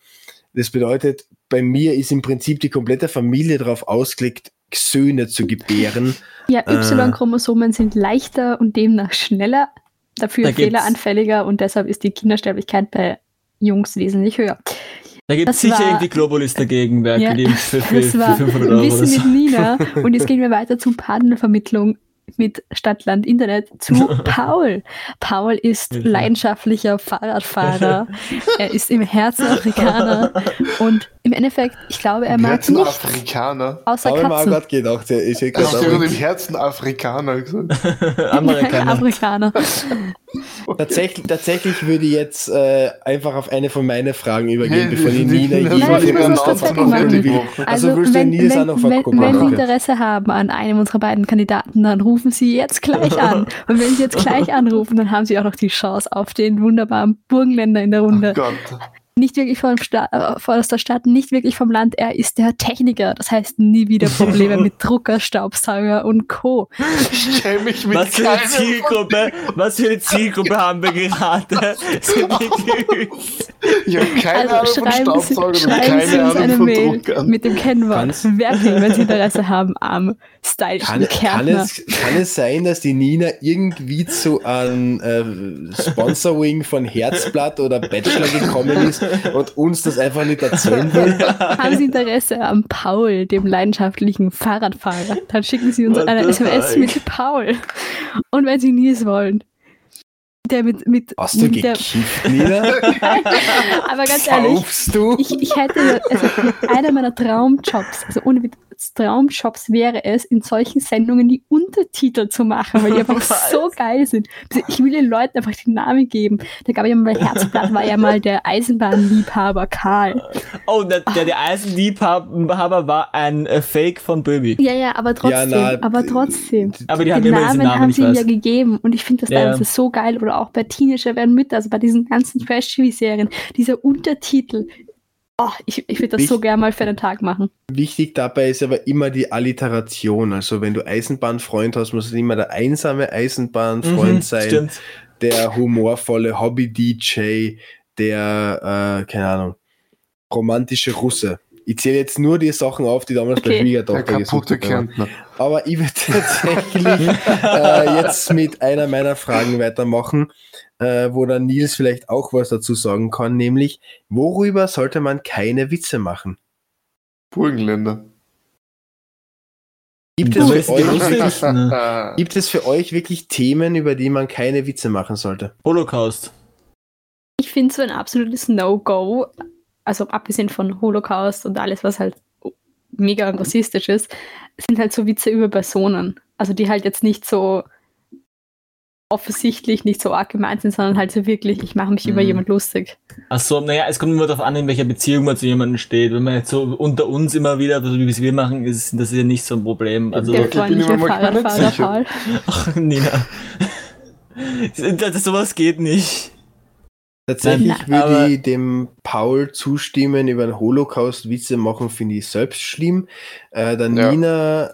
Das bedeutet, bei mir ist im Prinzip die komplette Familie darauf ausgelegt, Söhne zu gebären. Ja, Äh. Y-Chromosomen sind leichter und demnach schneller, dafür Da fehleranfälliger und deshalb ist die Kindersterblichkeit bei Jungs wesentlich höher. Da gibt es sicher war- irgendwie Globulis dagegen, wer Ja, die für, für, Das für war 500 Euro Wissen so. mit Nina und jetzt gehen wir weiter zum Partnervermittlung mit Stadtland Internet zu *laughs* Paul. Paul ist leidenschaftlicher Fahrradfahrer. er ist im Herzen Afrikaner und im Endeffekt, ich glaube, er Im mag Herzen nicht Afrikaner. außer ich auch Katzen. gerade gedacht. Ja, ich hätte Hast du gerade im Herzen Afrikaner gesagt? *laughs* Amerikaner. *laughs* Amerikaner. Tatsächlich, tatsächlich würde ich jetzt äh, einfach auf eine von meinen Fragen übergehen, Hey, bevor die Nina die- je die- Nein, die- ich die- muss das die- fertig die- machen. die- die- Also Also, willst du wenn, Nils auch wenn, noch wenn, vergucken? wenn Sie Okay. Interesse haben an einem unserer beiden Kandidaten, dann rufen Sie jetzt gleich an. Und wenn Sie jetzt gleich anrufen, dann haben Sie auch noch die Chance auf den wunderbaren Burgenländer in der Oh Runde. Gott. Nicht wirklich vom Sta äh, aus der Stadt, nicht wirklich vom Land. Er ist der Techniker. Das heißt, nie wieder Probleme mit *laughs* Drucker, Staubsauger und Co. Schäme mich mit Was für eine Zielgruppe, was für eine Zielgruppe haben wir gerade? *laughs* Ich habe keine Also Ahnung von schreiben Sie, Staubsauger und keine Sie uns Ahnung eine von Mail Druckern. mit dem Kennwort Werking, wenn Sie Interesse haben am stylischen Kann, kann, es, kann es sein, dass die Nina irgendwie zu einem äh, Sponsoring von Herzblatt oder Bachelor gekommen ist und uns das einfach nicht erzählen will? Haben Sie Interesse am Paul, dem leidenschaftlichen Fahrradfahrer? Dann schicken Sie uns What eine SMS fuck? mit Paul. Und wenn Sie Nils wollen, der mit, mit, Hast du mit gekifft, Nina? *laughs* aber ganz ehrlich, Saufst du? ich, ich hätte, also einer meiner Traumjobs, also ohne Witz, Traumjobs wäre es, in solchen Sendungen die Untertitel zu machen, weil die *laughs* einfach Was? so geil sind. Also ich will den Leuten einfach den Namen geben. Da gab ich mal bei Herzblatt war ja mal der Eisenbahnliebhaber Karl. Oh, der, der, der Eisenliebhaber war ein äh, Fake von Böbi. Ja, ja, aber trotzdem, na, aber trotzdem. Aber die haben den immer diesen Namen Namen, haben sie ihm ja gegeben und ich finde das Ja. teilweise so geil oder auch bei Teenager werden mit, also bei diesen ganzen Trash-TV-Serien, dieser Untertitel. Oh, ich, ich würde das Ich- so gerne mal für einen Tag machen. Wichtig dabei ist aber immer die Alliteration. Also wenn du Eisenbahnfreund hast, muss es immer der einsame Eisenbahnfreund Mhm, sein, Stimmt. der humorvolle Hobby-DJ, der, äh, keine Ahnung, romantische Russe. Ich zähle jetzt nur die Sachen auf, die damals bei Okay. Der Schwiegertochter gesucht haben. Aber ich würde *laughs* tatsächlich äh, jetzt mit einer meiner Fragen weitermachen, äh, wo dann Nils vielleicht auch was dazu sagen kann, nämlich, worüber sollte man keine Witze machen? Burgenländer. Gibt es, für euch ne? *laughs* Gibt es für euch wirklich Themen, über die man keine Witze machen sollte? Holocaust. Ich finde so ein absolutes No-Go, also abgesehen von Holocaust und alles, was halt mega rassistisch ist, sind halt so Witze über Personen. Also die halt jetzt nicht so offensichtlich nicht so arg gemeint sind, sondern halt so wirklich, ich mache mich über Mhm. jemand lustig. Achso, naja, es kommt immer darauf an, in welcher Beziehung man zu jemandem steht. Wenn man jetzt so unter uns immer wieder, so wie es wir machen, ist das ist ja nicht so ein Problem. Also, Der ich bin nicht Fahrradfahrer. Paul. ach, Nina. *laughs* Das, sowas geht nicht. Tatsächlich Nein, würde ich dem Paul zustimmen, über den Holocaust Witze machen, finde ich selbst schlimm. Äh, der Ja. Nina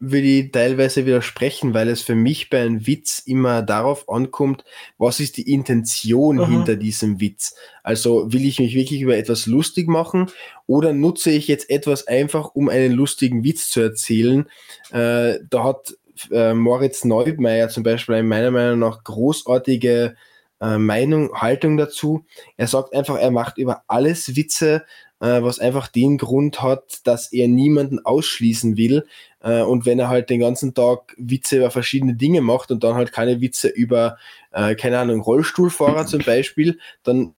würde ich teilweise widersprechen, weil es für mich bei einem Witz immer darauf ankommt, was ist die Intention Aha. hinter diesem Witz. Also will ich mich wirklich über etwas lustig machen oder nutze ich jetzt etwas einfach, um einen lustigen Witz zu erzählen. Äh, da hat äh, Moritz Neubmeier zum Beispiel eine meiner Meinung nach großartige äh, Meinung, Haltung dazu. Er sagt einfach, er macht über alles Witze, äh, was einfach den Grund hat, dass er niemanden ausschließen will. Äh, und wenn er halt den ganzen Tag Witze über verschiedene Dinge macht und dann halt keine Witze über, äh, keine Ahnung, Rollstuhlfahrer zum Beispiel, dann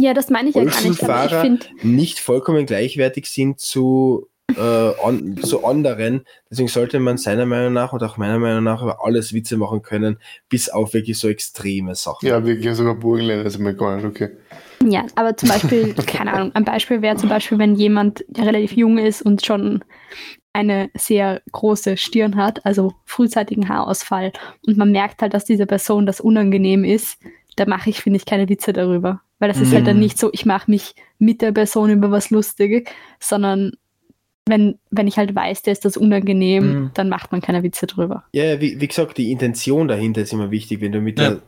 Ja, das meine ich ja gar nicht, aber ich Rollstuhlfahrer nicht vollkommen gleichwertig sind zu, äh, an, zu anderen. Deswegen sollte man seiner Meinung nach und auch meiner Meinung nach über alles Witze machen können, bis auf wirklich so extreme Sachen. Ja, wirklich, sogar Burgenländer ist mir gar nicht okay. Ja, aber zum Beispiel, *laughs* keine Ahnung, ein Beispiel wäre zum Beispiel, wenn jemand, der relativ jung ist und schon eine sehr große Stirn hat, also frühzeitigen Haarausfall, und man merkt halt, dass dieser Person das unangenehm ist, da mache ich, finde ich, keine Witze darüber. Weil das ist halt dann Mhm. nicht so, ich mache mich mit der Person über was lustig, sondern wenn, wenn ich halt weiß, der ist das unangenehm, Mhm. dann macht man keine Witze drüber. Ja, ja, wie, wie gesagt, die Intention dahinter ist immer wichtig, wenn du mit Ja. der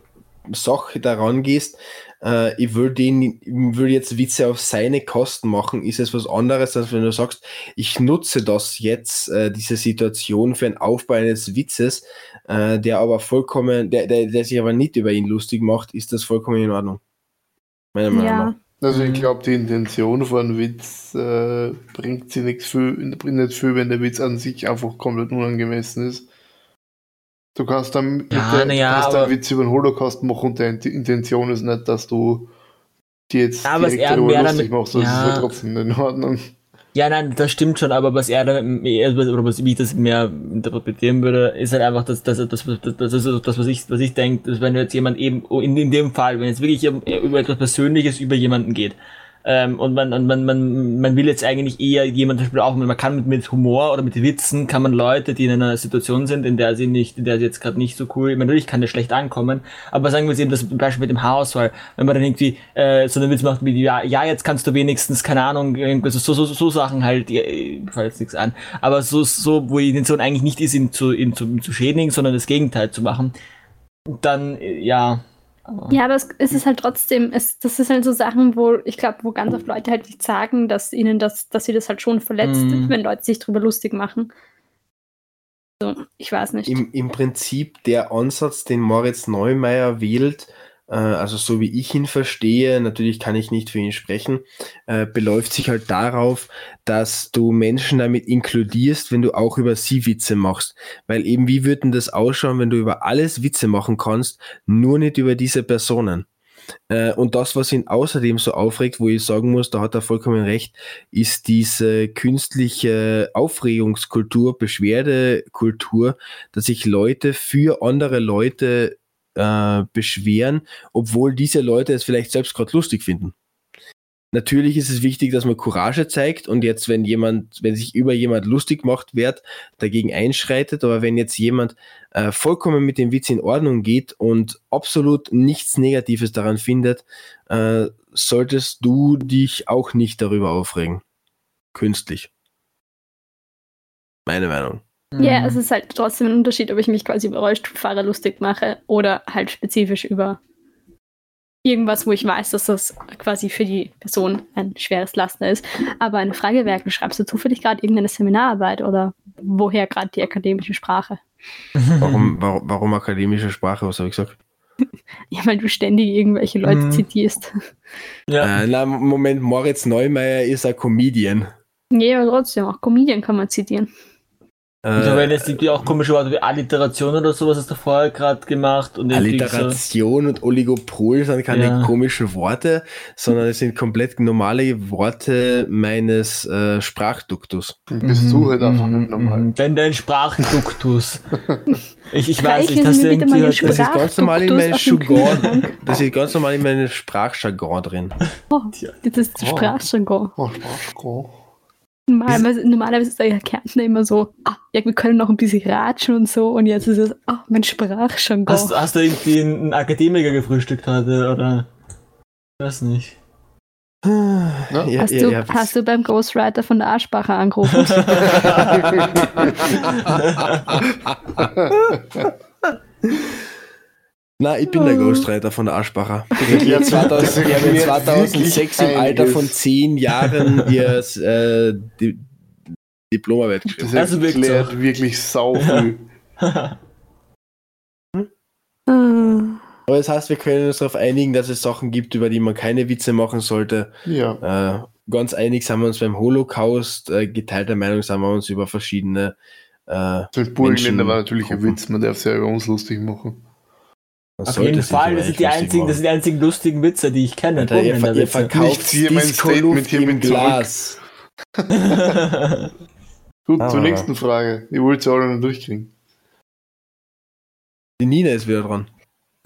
Sache daran gehst, äh, ich will den, ich will jetzt Witze auf seine Kosten machen, ist es was anderes, als wenn du sagst, ich nutze das jetzt, äh, diese Situation für einen Aufbau eines Witzes, äh, der aber vollkommen, der, der, der sich aber nicht über ihn lustig macht, ist das vollkommen in Ordnung. Meiner Meinung nach. Ja, Also ich Mhm. glaube, die Intention von Witz äh, bringt sie nichts viel, bringt nicht viel, wenn der Witz an sich einfach komplett unangemessen ist. Du kannst dann Ja, der, ja, kannst aber- einen Witz über den Holocaust machen und die Intention ist nicht, dass du die jetzt Ja, direkt er darüber lustig damit- macht. Das ja. ist ja trotzdem in Ordnung. Ja, nein, das stimmt schon, aber was er da, mehr- oder was, wie ich das mehr interpretieren würde, ist halt einfach, dass, dass, dass, dass, das ist das, was ich, was ich denke, dass wenn jetzt jemand eben, in, in dem Fall, wenn jetzt wirklich über etwas Persönliches über jemanden geht, ähm, und man, und man, man, man will jetzt eigentlich eher jemand, zum Beispiel auch, man kann mit, mit Humor oder mit Witzen, kann man Leute, die in einer Situation sind, in der sie nicht, in der sie jetzt gerade nicht so cool, ich meine, natürlich kann das schlecht ankommen, aber sagen wir jetzt eben das Beispiel mit dem Haarausfall, wenn man dann irgendwie äh, so einen Witz macht wie, ja, ja, jetzt kannst du wenigstens, keine Ahnung, so, so, so, so Sachen halt, mir fällt jetzt nichts an, aber so, so, wo die Intention eigentlich nicht ist, ihn zu, ihn zu, ihn zu schädigen, sondern das Gegenteil zu machen, dann, äh, ja. Aber- Ja, aber es, es ist halt trotzdem, es, das ist halt so Sachen, wo ich glaube, wo ganz oft Leute halt nicht sagen, dass ihnen das, dass sie das halt schon verletzt, Mhm. wenn Leute sich drüber lustig machen. So, ich weiß nicht. Im, Im Prinzip der Ansatz, den Moritz Neumeier wählt, äh, also so wie ich ihn verstehe, natürlich kann ich nicht für ihn sprechen, äh, beläuft sich halt darauf, dass du Menschen damit inkludierst, wenn du auch über sie Witze machst. Weil eben, wie würde denn das ausschauen, wenn du über alles Witze machen kannst, nur nicht über diese Personen? Äh, und das, was ihn außerdem so aufregt, wo ich sagen muss, da hat er vollkommen recht, ist diese künstliche Aufregungskultur, Beschwerdekultur, dass sich Leute für andere Leute äh, beschweren, obwohl diese Leute es vielleicht selbst gerade lustig finden. Natürlich ist es wichtig, dass man Courage zeigt und jetzt, wenn jemand, wenn sich über jemand lustig macht, wird dagegen einschreitet, aber wenn jetzt jemand äh, vollkommen mit dem Witz in Ordnung geht und absolut nichts Negatives daran findet, äh, solltest du dich auch nicht darüber aufregen. Künstlich. Meine Meinung. Ja, Mhm. es ist halt trotzdem ein Unterschied, ob ich mich quasi über Rollstuhlfahrer lustig mache oder halt spezifisch über irgendwas, wo ich weiß, dass das quasi für die Person ein schweres Laster ist. Aber eine Frage wäre, schreibst du zufällig gerade irgendeine Seminararbeit oder woher gerade die akademische Sprache? Warum, *laughs* warum, warum akademische Sprache? Was habe ich gesagt? *laughs* Ja, weil du ständig irgendwelche Leute Mhm. zitierst. *laughs* Ja. Äh, na, Moment, Moritz Neumeier ist ein Comedian. Ja, aber trotzdem, auch Comedian kann man zitieren. Mittlerweile Äh, es gibt ja auch komische Worte wie Alliteration oder sowas, hast du vorher gerade gemacht. Und irgendwie so. Alliteration und Oligopol sind keine Ja. komischen Worte, sondern es sind komplett normale Worte meines äh, Sprachduktus. Bist du halt einfach nicht normal. Mhm. Denn dein Sprachduktus. *laughs* ich, ich weiß nicht, irgendwie den Das ist ganz normal in meinem Jargon. Das ist ganz normal in meinem Sprachjargon drin. Oh, das ist. Sprachjargon. Oh, Sprachjargon. Normalerweise, normalerweise ist der Kärntner immer so, ah, ja, wir können noch ein bisschen ratschen und so. Und jetzt ist es, ah, mein Sprachjargon. Hast, hast du irgendwie einen Akademiker gefrühstückt heute, oder? Ich weiß nicht. Ja, hast, ja, du, ja, hast du beim Ghostwriter von der Aschbacher angerufen? *laughs* *laughs* *laughs* Nein, ich bin der Ghostwriter von der Aschbacher. Die *laughs* haben erklärt- 2000, das die haben erklärt 2006 im Alter von einiges. 10 Jahren ihr äh, Di Diplomarbeit geschrieben. Das Also wirklich sau viel. Ah. *laughs* Aber das heißt, wir können uns darauf einigen, dass es Sachen gibt, über die man keine Witze machen sollte. Ja. Äh, ganz einig sind wir uns beim Holocaust, äh, geteilter Meinung sind wir uns über verschiedene. Äh, Das Burgenländer Menschen- war natürlich ein Witz, man darf sich ja über uns lustig machen. Man Auf jeden Fall, das sind die einzigen, das sind die einzigen lustigen Witze, die ich kenne. Alter, ihr, ver ihr Burgenländer-Witze. verkauft Ich ziehe mein Statement hiermit zurück. Glas. *laughs* Gut, Ah. zur nächsten Frage. Ihr wollt sie alle noch durchkriegen. Die Nina ist wieder dran.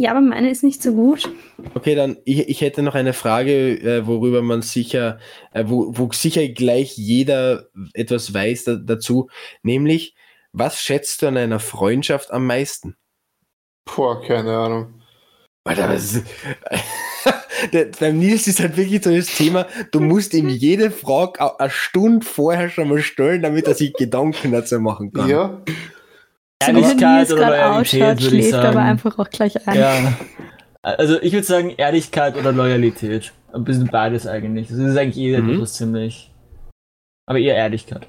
ja, aber meine ist nicht so gut. Okay, dann ich, ich hätte noch eine Frage, äh, worüber man sicher, äh, wo, wo sicher gleich jeder etwas weiß da, dazu, nämlich, was schätzt du an einer Freundschaft am meisten? Boah, keine Ahnung. Alter, was ist, *laughs* der, beim Nils ist halt wirklich so das Thema, du musst ihm jede Frage eine Stunde vorher schon mal stellen, damit er sich Gedanken dazu machen kann. Ja, Ehrlichkeit oder gerade Loyalität, ausschaut, würde ich schläft aber sagen. einfach auch gleich ein. Ja. Also ich würde sagen Ehrlichkeit oder Loyalität. Ein bisschen beides eigentlich. Das ist eigentlich eh Mhm. etwas ziemlich. Aber eher Ehrlichkeit.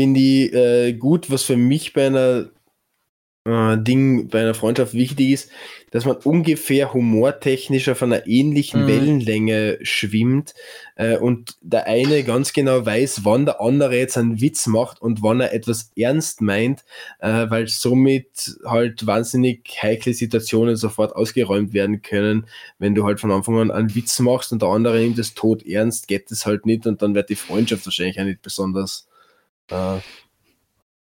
Finde ich äh, gut, was für mich bei einer äh, Ding bei einer Freundschaft wichtig ist, dass man ungefähr humortechnisch auf einer ähnlichen Mhm. Wellenlänge schwimmt äh, und der eine ganz genau weiß, wann der andere jetzt einen Witz macht und wann er etwas ernst meint, äh, weil somit halt wahnsinnig heikle Situationen sofort ausgeräumt werden können. Wenn du halt von Anfang an einen Witz machst und der andere nimmt es tot ernst, geht es halt nicht und dann wird die Freundschaft wahrscheinlich auch nicht besonders äh,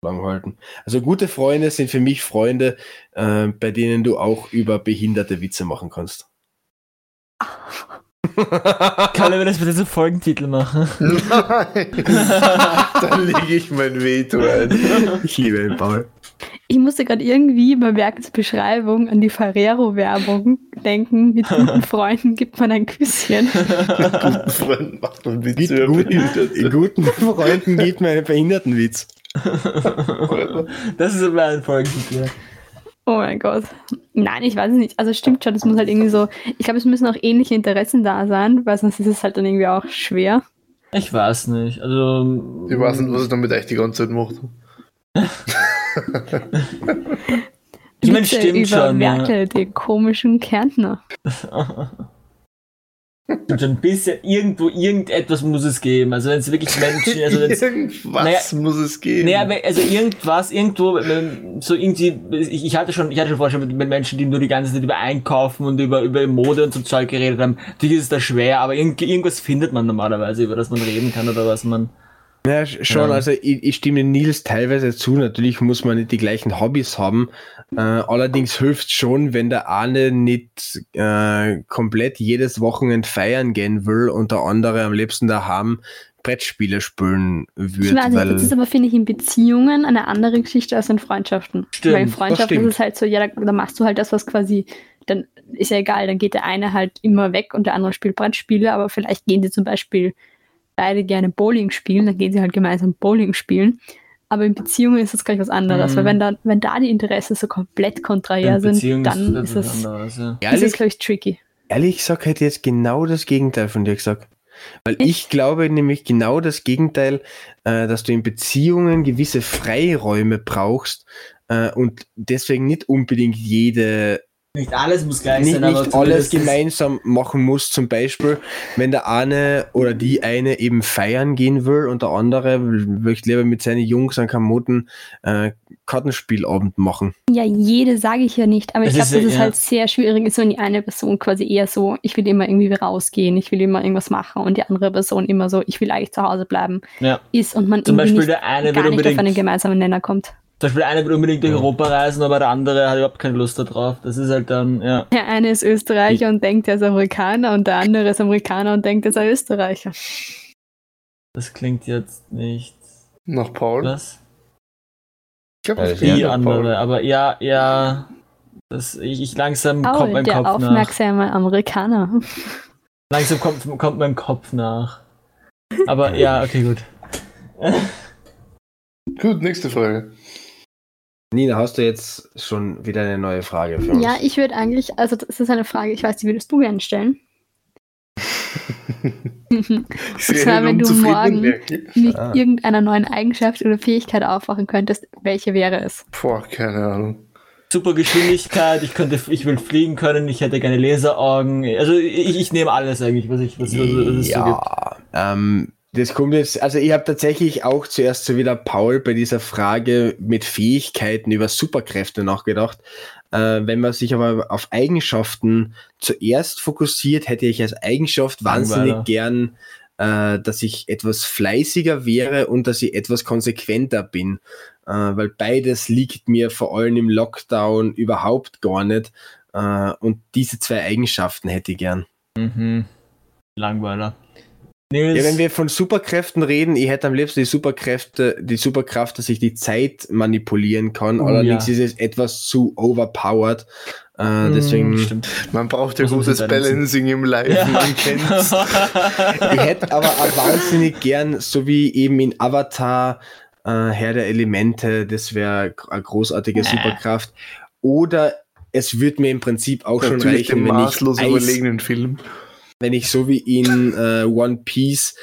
lang halten. Also gute Freunde sind für mich Freunde, äh, bei denen du auch über behinderte Witze machen kannst. *laughs* Kann wir das bitte so Folgentitel machen? Nein. *laughs* Dann lege ich mein Veto ein. ich liebe den Paul. Ich musste gerade irgendwie bei Merkels Beschreibung an die Ferrero-Werbung denken. Mit guten *laughs* Freunden gibt man ein Küsschen. Guten Freund macht man Mit Witze über guten, guten Freunden gibt mir einen Behindertenwitz. *laughs* Das ist immer ein Folgentitel. Oh mein Gott. Nein, ich weiß es nicht. Also stimmt schon, es muss halt irgendwie so. Ich glaube, es müssen auch ähnliche Interessen da sein, weil sonst ist es halt dann irgendwie auch schwer. Ich weiß nicht. Also. Ich weiß nicht, was ich damit echt die ganze Zeit mache. Ich meine, stimmt über schon. Ja. Merkel, den komischen Kärntner. *laughs* Stimmt schon ein bisschen, irgendwo, irgendetwas muss es geben. Also wenn es wirklich Menschen, also wenn's, *laughs* Irgendwas Naja, muss es geben. Aber also irgendwas, irgendwo, so irgendwie, ich, ich hatte schon, ich hatte schon vorher schon mit, mit Menschen, die nur die ganze Zeit über Einkaufen und über, über Mode und so Zeug geredet haben. Natürlich ist es da schwer, aber irgend, irgendwas findet man normalerweise, über das man reden kann oder was man. Ja, sch- schon, Ja. also ich, ich stimme Nils teilweise zu. Natürlich muss man nicht die gleichen Hobbys haben. Äh, allerdings hilft schon, wenn der eine nicht äh, komplett jedes Wochenende feiern gehen will und der andere am liebsten daheim Brettspiele spielen Ich würde. weiß nicht, das ist aber, finde ich, in Beziehungen eine andere Geschichte als in Freundschaften. Stimmt, Weil in Freundschaften ist es halt so, ja, da, da machst du halt das, was quasi, dann ist ja egal, dann geht der eine halt immer weg und der andere spielt Brettspiele, aber vielleicht gehen sie zum Beispiel beide gerne Bowling spielen, dann gehen sie halt gemeinsam Bowling spielen. Aber in Beziehungen ist das gleich was anderes, Mhm. weil wenn da, wenn da die Interessen so komplett konträr sind, dann das ist es, anderes, ja. ist glaube ich, tricky. ehrlich gesagt hätte ich jetzt genau das Gegenteil von dir gesagt. Weil ich glaube nämlich genau das Gegenteil, äh, dass du in Beziehungen gewisse Freiräume brauchst äh, und deswegen nicht unbedingt jede Nicht alles muss gleich nicht, sein, aber nicht alles gemeinsam machen muss. Zum Beispiel, wenn der eine oder die eine eben feiern gehen will und der andere möchte lieber mit seinen Jungs an Kamotten äh, Kartenspielabend machen. Ja, jede sage ich ja nicht, aber ich glaube, ist, dass es ja- halt sehr schwierig ist, wenn die eine Person quasi eher so, ich will immer irgendwie rausgehen, ich will immer irgendwas machen und die andere Person immer so, ich will eigentlich zu Hause bleiben, Ja. ist und man Zum Beispiel nicht, der eine gar nicht auf einen unbedingt, gemeinsamen Nenner kommt. Zum Beispiel der eine will unbedingt durch Europa reisen, aber der andere hat überhaupt keine Lust darauf. Das ist halt dann, ja. Der eine ist Österreicher und denkt, er ist Amerikaner und der andere ist Amerikaner und denkt, er sei Österreicher. Das klingt jetzt nicht. Nach Paul? Was? Ich glaube, das das Die nach Paul. andere, aber ja, ja. Das, ich, ich langsam kommt Paul, mein der Kopf nach. aufmerksame Amerikaner. Langsam kommt, kommt mein Kopf nach. Aber ja, okay, gut. Gut, nächste Frage. Nina, hast du jetzt schon wieder eine neue Frage für uns? Ja, ich würde eigentlich, also das ist eine Frage, ich weiß, die würdest du gerne stellen. *laughs* Ich sehe zwar, wenn du morgen- mit Ah. irgendeiner neuen Eigenschaft oder Fähigkeit aufwachen könntest, welche wäre es? Boah, keine Ahnung. Super Geschwindigkeit, ich könnte, ich will fliegen können, ich hätte gerne Laseraugen. Also ich, ich nehme alles eigentlich, was ich, was, was, was es so gibt. ja, ähm, das kommt jetzt, also ich habe tatsächlich auch zuerst so wie der Paul bei dieser Frage mit Fähigkeiten über Superkräfte nachgedacht. Äh, wenn man sich aber auf Eigenschaften zuerst fokussiert, hätte ich als Eigenschaft wahnsinnig Langweiler. gern, äh, dass ich etwas fleißiger wäre und dass ich etwas konsequenter bin. Äh, weil beides liegt mir vor allem im Lockdown überhaupt gar nicht. Äh, und diese zwei Eigenschaften hätte ich gern. Mhm. Langweiler. Ja, wenn wir von Superkräften reden, ich hätte am liebsten die Superkräfte, die Superkraft, dass ich die Zeit manipulieren kann. Oh, Allerdings ja. ist es etwas zu overpowered. Äh, deswegen, stimmt. Man braucht ja man gutes. Balancing im Live, man kennt's. *laughs* ich hätte aber auch wahnsinnig gern, so wie eben in Avatar, äh, Herr der Elemente, das wäre eine großartige Superkraft. Oder es würde mir im Prinzip auch schon Natürlich den reichen, wenn ich maßlos Eis, überlegenen Film. Wenn ich so wie in äh, One Piece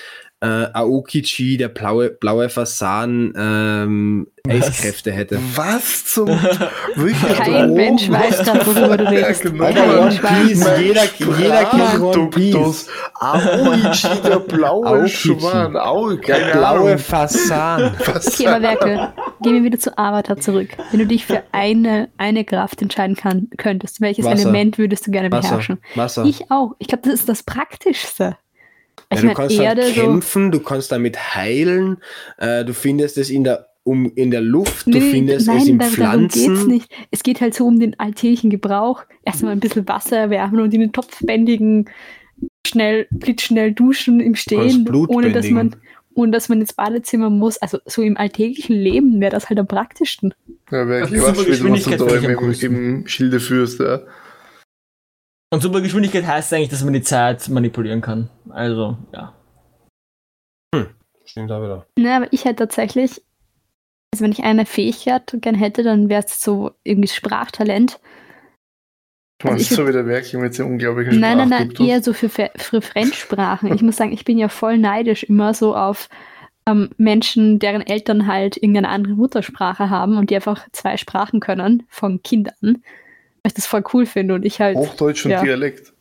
äh, Aokichi, der blaue, blaue Fasan, ähm, Was? Eiskräfte hätte. Was zum *laughs* wirklich Kein Drogen? Mensch weiß gerade, worüber du *laughs* redest. Ja, genau. One. Piece, jeder, jeder kennt One Piece. Aoichi, der blaue Aokichi. Schwan. Au, Der blaue. Fasan. *laughs* Was Okay, aber Werke, gehen wir wieder zu Avatar zurück. Wenn du dich für eine, eine Kraft entscheiden kann, könntest, welches Wasser. Element würdest du gerne Wasser. beherrschen? Wasser. Ich auch. Ich glaube, das ist das Praktischste. Ja, du kannst Erde halt so. kämpfen, du kannst damit heilen, äh, du findest es in der, um, in der Luft, du Nee, findest nein, es in da- darum geht's Pflanzen. nicht. Es geht halt so um den alltäglichen Gebrauch. Erstmal ein bisschen Wasser erwärmen und in den Topf bändigen, schnell, blitzschnell duschen im Stehen, Blut ohne dass man, ohne dass man ins Badezimmer muss. Also so im alltäglichen Leben wäre das halt am praktischsten. Ja, wäre ich was wieder, was du da im, im Schilde führst. Ja. Und Supergeschwindigkeit heißt eigentlich, dass man die Zeit manipulieren kann. Also, ja. Stimmt auch wieder. Ne, aber ich hätte tatsächlich, also wenn ich eine Fähigkeit gern hätte, dann wäre es so irgendwie Sprachtalent. Du meinst Also so wie der Werkchen mit dem unglaublichen Nein, nein, nein, eher so für, für Fremdsprachen. Ich muss sagen, ich bin ja voll neidisch immer so auf ähm, Menschen, deren Eltern halt irgendeine andere Muttersprache haben und die einfach zwei Sprachen können von Kindern. Weil ich das voll cool finde und ich halt, Hochdeutsch und Ja. Dialekt.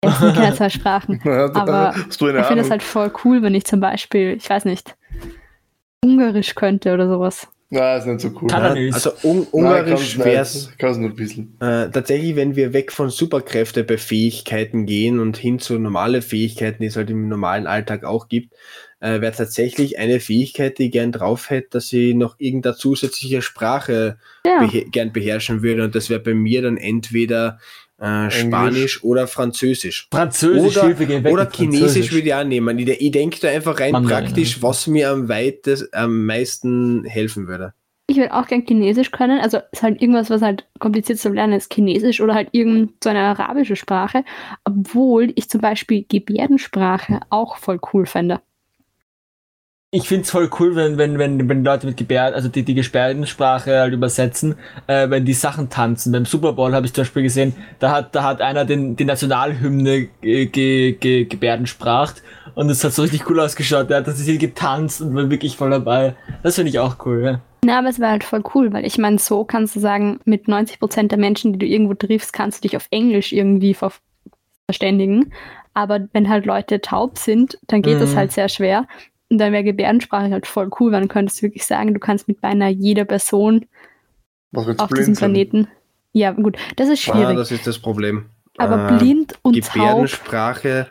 es sind keine zwei Sprachen. *laughs* Aber hast du eine Ich finde das halt voll cool, wenn ich zum Beispiel, ich weiß nicht, Ungarisch könnte oder sowas. Na, ist nicht so cool. Kann er nicht. Also un Ungarisch wäre es Kannst nur ein bisschen. äh, tatsächlich, wenn wir weg von Superkräfte bei Fähigkeiten gehen und hin zu normale Fähigkeiten, die es halt im normalen Alltag auch gibt, äh, wäre tatsächlich eine Fähigkeit, die ich gern drauf hätte, dass ich noch irgendeine zusätzliche Sprache Ja, behe gern beherrschen würde. Und das wäre bei mir dann entweder äh, Spanisch oder Französisch. Französisch, Oder, Hilfe, weg oder Chinesisch würde ich auch nehmen. Ich, ich denke da einfach rein Mandarin, praktisch, was mir am, weites, am meisten helfen würde. ich würde auch gern Chinesisch können. Also es ist halt irgendwas, was halt kompliziert zu lernen ist, Chinesisch oder halt irgend so eine arabische Sprache. Obwohl ich zum Beispiel Gebärdensprache auch voll cool fände. Ich find's voll cool, wenn, wenn, wenn, wenn Leute mit Gebärden, also die, die Gebärdensprache halt übersetzen, äh, wenn die Sachen tanzen. Beim Super Bowl habe ich zum Beispiel gesehen, da hat, da hat einer den, die Nationalhymne äh, ge, ge, gebärdenspracht und es hat so richtig cool ausgeschaut. Der hat das hier getanzt und war wirklich voll dabei. Das finde ich auch cool, ja. Na, aber es wäre halt voll cool, weil ich meine, so kannst du sagen, mit 90% der Menschen, die du irgendwo triffst, kannst du dich auf Englisch irgendwie ver verständigen. Aber wenn halt Leute taub sind, dann geht das Mhm. halt sehr schwer. Und dann wäre Gebärdensprache halt voll cool, weil dann könntest du wirklich sagen, du kannst mit beinahe jeder Person auf diesem? Planeten. Ja, gut, das ist Ah, schwierig. das ist das Problem. aber Äh, blind und taub. Gebärdensprache.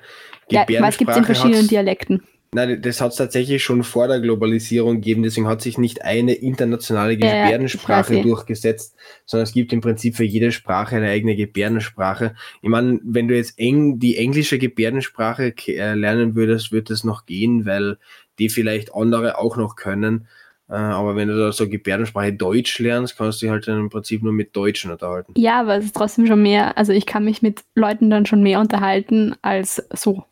Ja, es gibt in verschiedenen Dialekten. Nein, das hat es tatsächlich schon vor der Globalisierung gegeben, deswegen hat sich nicht eine internationale Ja, ja, Gebärdensprache weiß eh. durchgesetzt, sondern es gibt im Prinzip für jede Sprache eine eigene Gebärdensprache. Ich meine, wenn du jetzt eng die englische Gebärdensprache äh, lernen würdest, wird es noch gehen, weil die vielleicht andere auch noch können. Äh, aber wenn du da so Gebärdensprache Deutsch lernst, kannst du dich halt dann im Prinzip nur mit Deutschen unterhalten. Ja, aber es ist trotzdem schon mehr, also ich kann mich mit Leuten dann schon mehr unterhalten als so.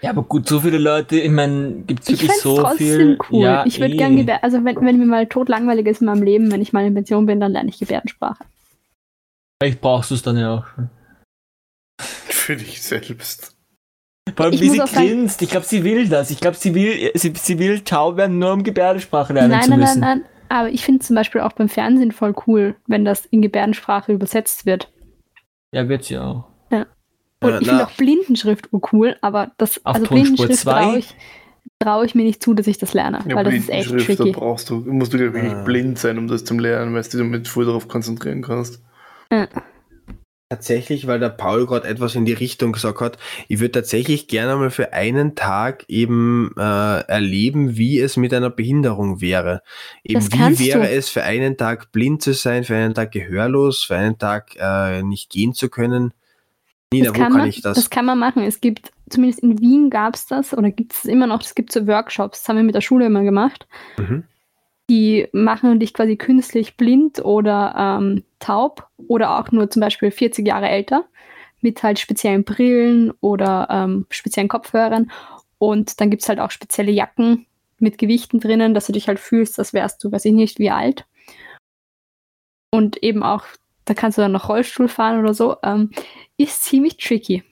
Ja, aber gut, so viele Leute, ich meine, gibt's Ich wirklich es so trotzdem viel? cool. Ja, ich würde eh. gern Gebär also wenn, wenn mir mal tot langweilig ist in meinem Leben, wenn ich mal in Pension bin, dann lerne ich Gebärdensprache. Vielleicht brauchst du es dann ja auch schon. *laughs* Für dich selbst. Vor allem, Ich wie sie auch sagen- grinst. Ich glaube, sie will das. Ich glaube, sie will, sie, sie will taub werden, nur um Gebärdensprache lernen Nein, zu nein, nein, müssen. nein. Aber ich finde zum Beispiel auch beim Fernsehen voll cool, wenn das in Gebärdensprache übersetzt wird. Ja, wird sie auch. Und Äh, ich finde auch Blindenschrift cool, aber das, Auf also Tonspur Blindenschrift traue ich, trau ich mir nicht zu, dass ich das lerne, Ja, weil das ist echt Blindenschrift, da tricky. brauchst du, musst du ich, wirklich Ah. blind sein, um das zu lernen, weil du dich damit voll darauf konzentrieren kannst. Tatsächlich, weil der Paul gerade etwas in die Richtung gesagt hat, ich würde tatsächlich gerne mal für einen Tag eben äh, erleben, wie es mit einer Behinderung wäre. Eben wie wäre du. es für einen Tag blind zu sein, für einen Tag gehörlos, für einen Tag äh, nicht gehen zu können. Nina, Das wo kann, kann man, ich das? das kann man machen. Es gibt, zumindest in Wien gab es das oder gibt es immer noch, es gibt so Workshops, das haben wir mit der Schule immer gemacht. Mhm. Die machen dich quasi künstlich blind oder ähm, taub oder auch nur zum Beispiel 40 Jahre älter mit halt speziellen Brillen oder ähm, speziellen Kopfhörern. Und dann gibt es halt auch spezielle Jacken mit Gewichten drinnen, dass du dich halt fühlst, als wärst du, weiß ich nicht, wie alt. Und eben auch, da kannst du dann noch Rollstuhl fahren oder so. Ähm, ist ziemlich tricky.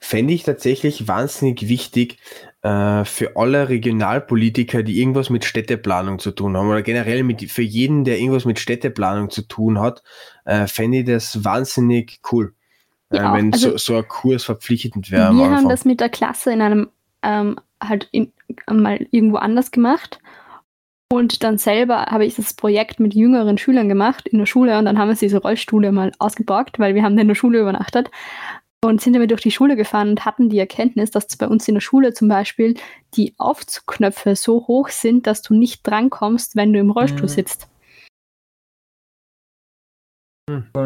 fände ich tatsächlich wahnsinnig wichtig äh, für alle Regionalpolitiker, die irgendwas mit Städteplanung zu tun haben oder generell mit, für jeden, der irgendwas mit Städteplanung zu tun hat, äh, fände ich das wahnsinnig cool. Ja, äh, wenn also so, so ein Kurs verpflichtend wäre. Wir haben das mit der Klasse in einem, ähm, halt in, mal irgendwo anders gemacht. Und dann selber habe ich das Projekt mit jüngeren Schülern gemacht in der Schule und dann haben wir diese Rollstühle mal ausgeborgt, weil wir haben in der Schule übernachtet und sind damit durch die Schule gefahren und hatten die Erkenntnis, dass bei uns in der Schule zum Beispiel die Aufzugknöpfe so hoch sind, dass du nicht drankommst, wenn du im Rollstuhl Mhm. sitzt.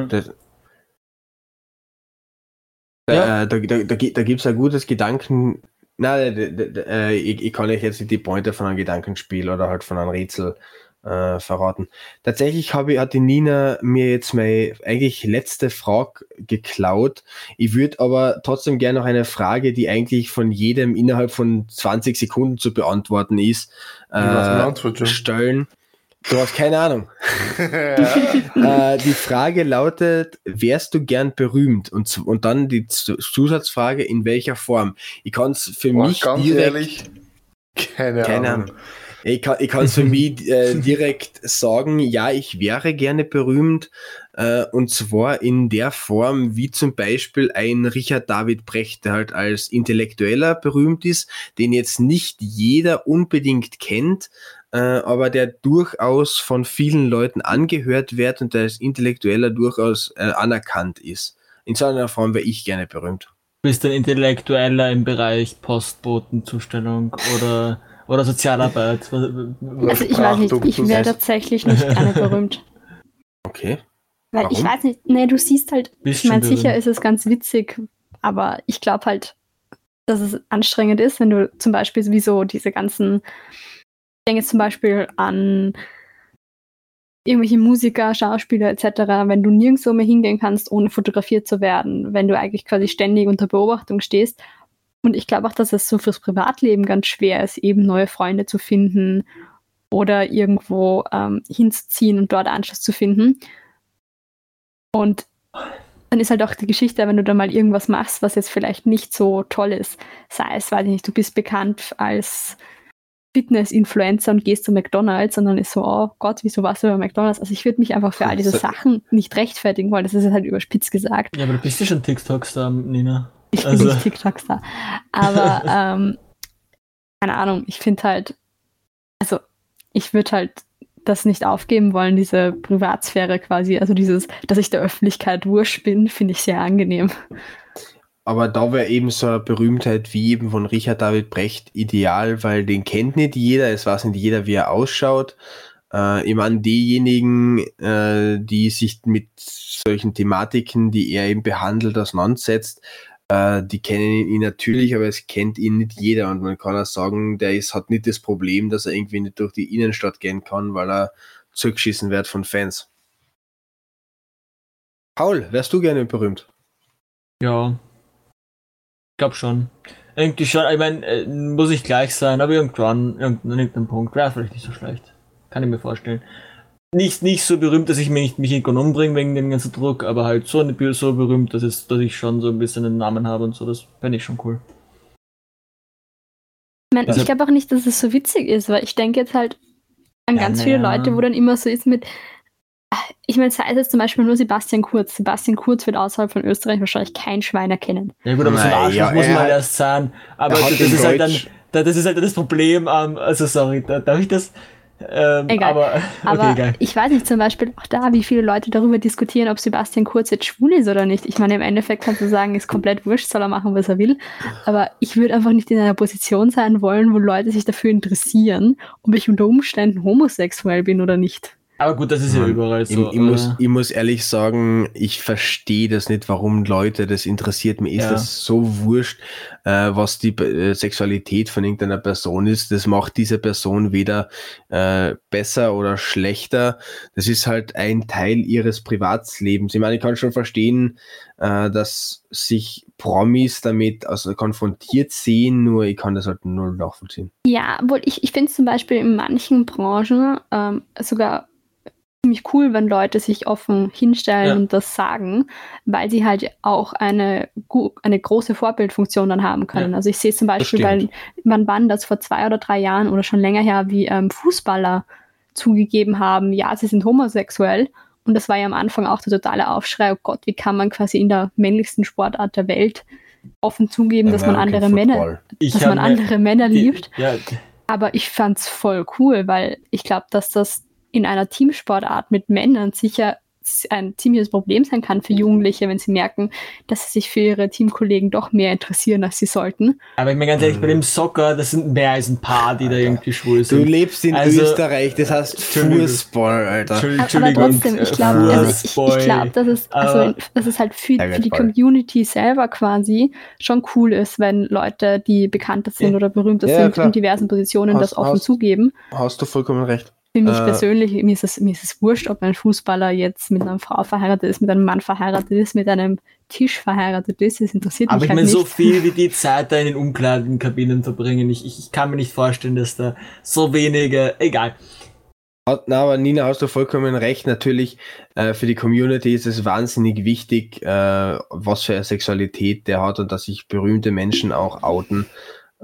Das, Ja. äh, da, da, da, gi- da gibt es ein gutes Gedanken. Nein, äh, ich, ich kann euch jetzt nicht die Pointe von einem Gedankenspiel oder halt von einem Rätsel äh, verraten. Tatsächlich habe ich, hat die Nina mir jetzt meine eigentlich letzte Frage geklaut. Ich würde aber trotzdem gerne noch eine Frage, die eigentlich von jedem innerhalb von 20 Sekunden zu beantworten ist, äh, stellen. Du hast keine Ahnung. *laughs* *laughs* äh, die Frage lautet, wärst du gern berühmt? Und, und dann die Zusatzfrage, in welcher Form? Ich kann es für Boah, mich ganz direkt, ehrlich, keine, keine Ahnung. Ahnung. Ich kann ich kann's für mich äh, *laughs* direkt sagen, ja, ich wäre gerne berühmt. Äh, und zwar in der Form, wie zum Beispiel ein Richard David Brecht, der halt als Intellektueller berühmt ist, den jetzt nicht jeder unbedingt kennt, äh, aber der durchaus von vielen Leuten angehört wird und der als Intellektueller durchaus äh, anerkannt ist. In so einer Form wäre ich gerne berühmt. Bist ein Intellektueller im Bereich Postbotenzustellung oder, oder Sozialarbeit? *laughs* Also ich weiß nicht, ich wäre tatsächlich nicht gerne berühmt. Okay. Weil ich Warum? weiß nicht, nee, du siehst halt, Bist ich meine, sicher ist es ganz witzig, aber ich glaube halt, dass es anstrengend ist, wenn du zum Beispiel sowieso diese ganzen, ich denke jetzt zum Beispiel an irgendwelche Musiker, Schauspieler etc., wenn du nirgendwo mehr hingehen kannst, ohne fotografiert zu werden, wenn du eigentlich quasi ständig unter Beobachtung stehst. Und ich glaube auch, dass es so fürs Privatleben ganz schwer ist, eben neue Freunde zu finden oder irgendwo ähm, hinzuziehen und dort Anschluss zu finden. Und dann ist halt auch die Geschichte, wenn du da mal irgendwas machst, was jetzt vielleicht nicht so toll ist. Sei es, weiß ich nicht, du bist bekannt als Fitness-Influencer und gehst zu McDonalds und dann ist so, oh Gott, wieso warst du bei McDonalds? Also ich würde mich einfach für all diese Sachen nicht rechtfertigen wollen. Das ist halt überspitzt gesagt. Ja, aber du bist ja schon TikToks-Star, Nina. Ich bin Also- nicht TikTok-Star. Aber *laughs* ähm, keine Ahnung, ich finde halt, also ich würde halt das nicht aufgeben wollen, diese Privatsphäre quasi, also dieses, dass ich der Öffentlichkeit wurscht bin, finde ich sehr angenehm. Aber da wäre eben so eine Berühmtheit wie eben von Richard David Brecht ideal, weil den kennt nicht jeder, es weiß nicht jeder, wie er ausschaut. Äh, ich meine, diejenigen, äh, die sich mit solchen Thematiken, die er eben behandelt, auseinandersetzt, äh, die kennen ihn natürlich, aber es kennt ihn nicht jeder. Und man kann auch sagen, der ist, hat nicht das Problem, dass er irgendwie nicht durch die Innenstadt gehen kann, weil er zurückgeschissen wird von Fans. Paul, wärst du gerne berühmt? Ja. Ich glaube schon. Irgendwie schon, ich meine, äh, muss ich gleich sein, aber irgendwann, irgendein, irgendein Punkt, wäre vielleicht nicht so schlecht. Kann ich mir vorstellen. Nicht, nicht so berühmt, dass ich mich nicht mich irgendwann umbringe wegen dem ganzen Druck, aber halt so, eine- so berühmt, dass, es, dass ich schon so ein bisschen einen Namen habe und so, das fände ich schon cool. Ich, mein, Also- ich glaube auch nicht, dass es so witzig ist, weil ich denke jetzt halt an Ja, ganz na viele ja. Leute, wo dann immer so ist mit, ich meine, sei es jetzt zum Beispiel nur Sebastian Kurz. Sebastian Kurz wird außerhalb von Österreich wahrscheinlich kein Schwein erkennen. Ja gut, aber so ein Arschloch ja, muss man hat- erst sein. Aber er das in ist halt dann, das ist halt das Problem, ähm, also sorry, da, darf ich das? Ähm, Egal. Aber, *laughs* Aber okay, egal. ich weiß nicht zum Beispiel auch da, wie viele Leute darüber diskutieren, ob Sebastian Kurz jetzt schwul ist oder nicht. Ich meine, im Endeffekt kannst du sagen, ist komplett wurscht, soll er machen, was er will. Aber ich würde einfach nicht in einer Position sein wollen, wo Leute sich dafür interessieren, ob ich unter Umständen homosexuell bin oder nicht. Aber gut, das ist ja überall Ich, so. ich, muss, äh, ich muss ehrlich sagen, ich verstehe das nicht, warum Leute das interessiert. Mir ist Ja. das so wurscht, äh, was die äh, Sexualität von irgendeiner Person ist. Das macht diese Person weder äh, besser oder schlechter. Das ist halt ein Teil ihres Privatslebens. Ich meine, ich kann schon verstehen, äh, dass sich Promis damit also konfrontiert sehen, nur ich kann das halt null nachvollziehen. Ja, obwohl ich, ich finde zum Beispiel in manchen Branchen ähm, sogar ziemlich cool, wenn Leute sich offen hinstellen Ja. und das sagen, weil sie halt auch eine, eine große Vorbildfunktion dann haben können. Ja. Also ich sehe zum Beispiel, weil man wann das vor zwei oder drei Jahren oder schon länger her, wie ähm, Fußballer zugegeben haben, ja, sie sind homosexuell. Und das war ja am Anfang auch der totale Aufschrei, oh Gott, wie kann man quasi in der männlichsten Sportart der Welt offen zugeben, dass man andere Männer, Ich dass man andere Männer liebt. Ja, Aber ich fand's voll cool, weil ich glaube, dass das in einer Teamsportart mit Männern sicher ein ziemliches Problem sein kann für Jugendliche, wenn sie merken, dass sie sich für ihre Teamkollegen doch mehr interessieren, als sie sollten. aber ich meine ganz ehrlich, bei dem Soccer, das sind mehr als ein paar, die da irgendwie schwul Du sind. lebst in Also- Österreich, das heißt. Fußball, Alter. Entschuldigung, Aber trotzdem, ich glaube, also ich, ich glaube, dass es, also, dass es halt für, für die. Community selber quasi schon cool ist, wenn Leute, die bekannter sind Ja. oder berühmter Ja, sind, klar. in diversen Positionen Hast- das offen hast- zugeben. Hast du vollkommen recht. Für mich Äh, persönlich, mir ist, es, mir ist es wurscht, ob ein Fußballer jetzt mit einer Frau verheiratet ist, mit einem Mann verheiratet ist, mit einem Tisch verheiratet ist. Das interessiert Aber mich ich halt meine, nicht. so viel wie die Zeit da in den Umkleidenkabinen verbringen, ich, ich, ich kann mir nicht vorstellen, dass da so wenige, egal. Na, aber Nina, hast du vollkommen recht. Natürlich, äh, für die Community ist es wahnsinnig wichtig, äh, was für eine Sexualität der hat und dass sich berühmte Menschen auch outen.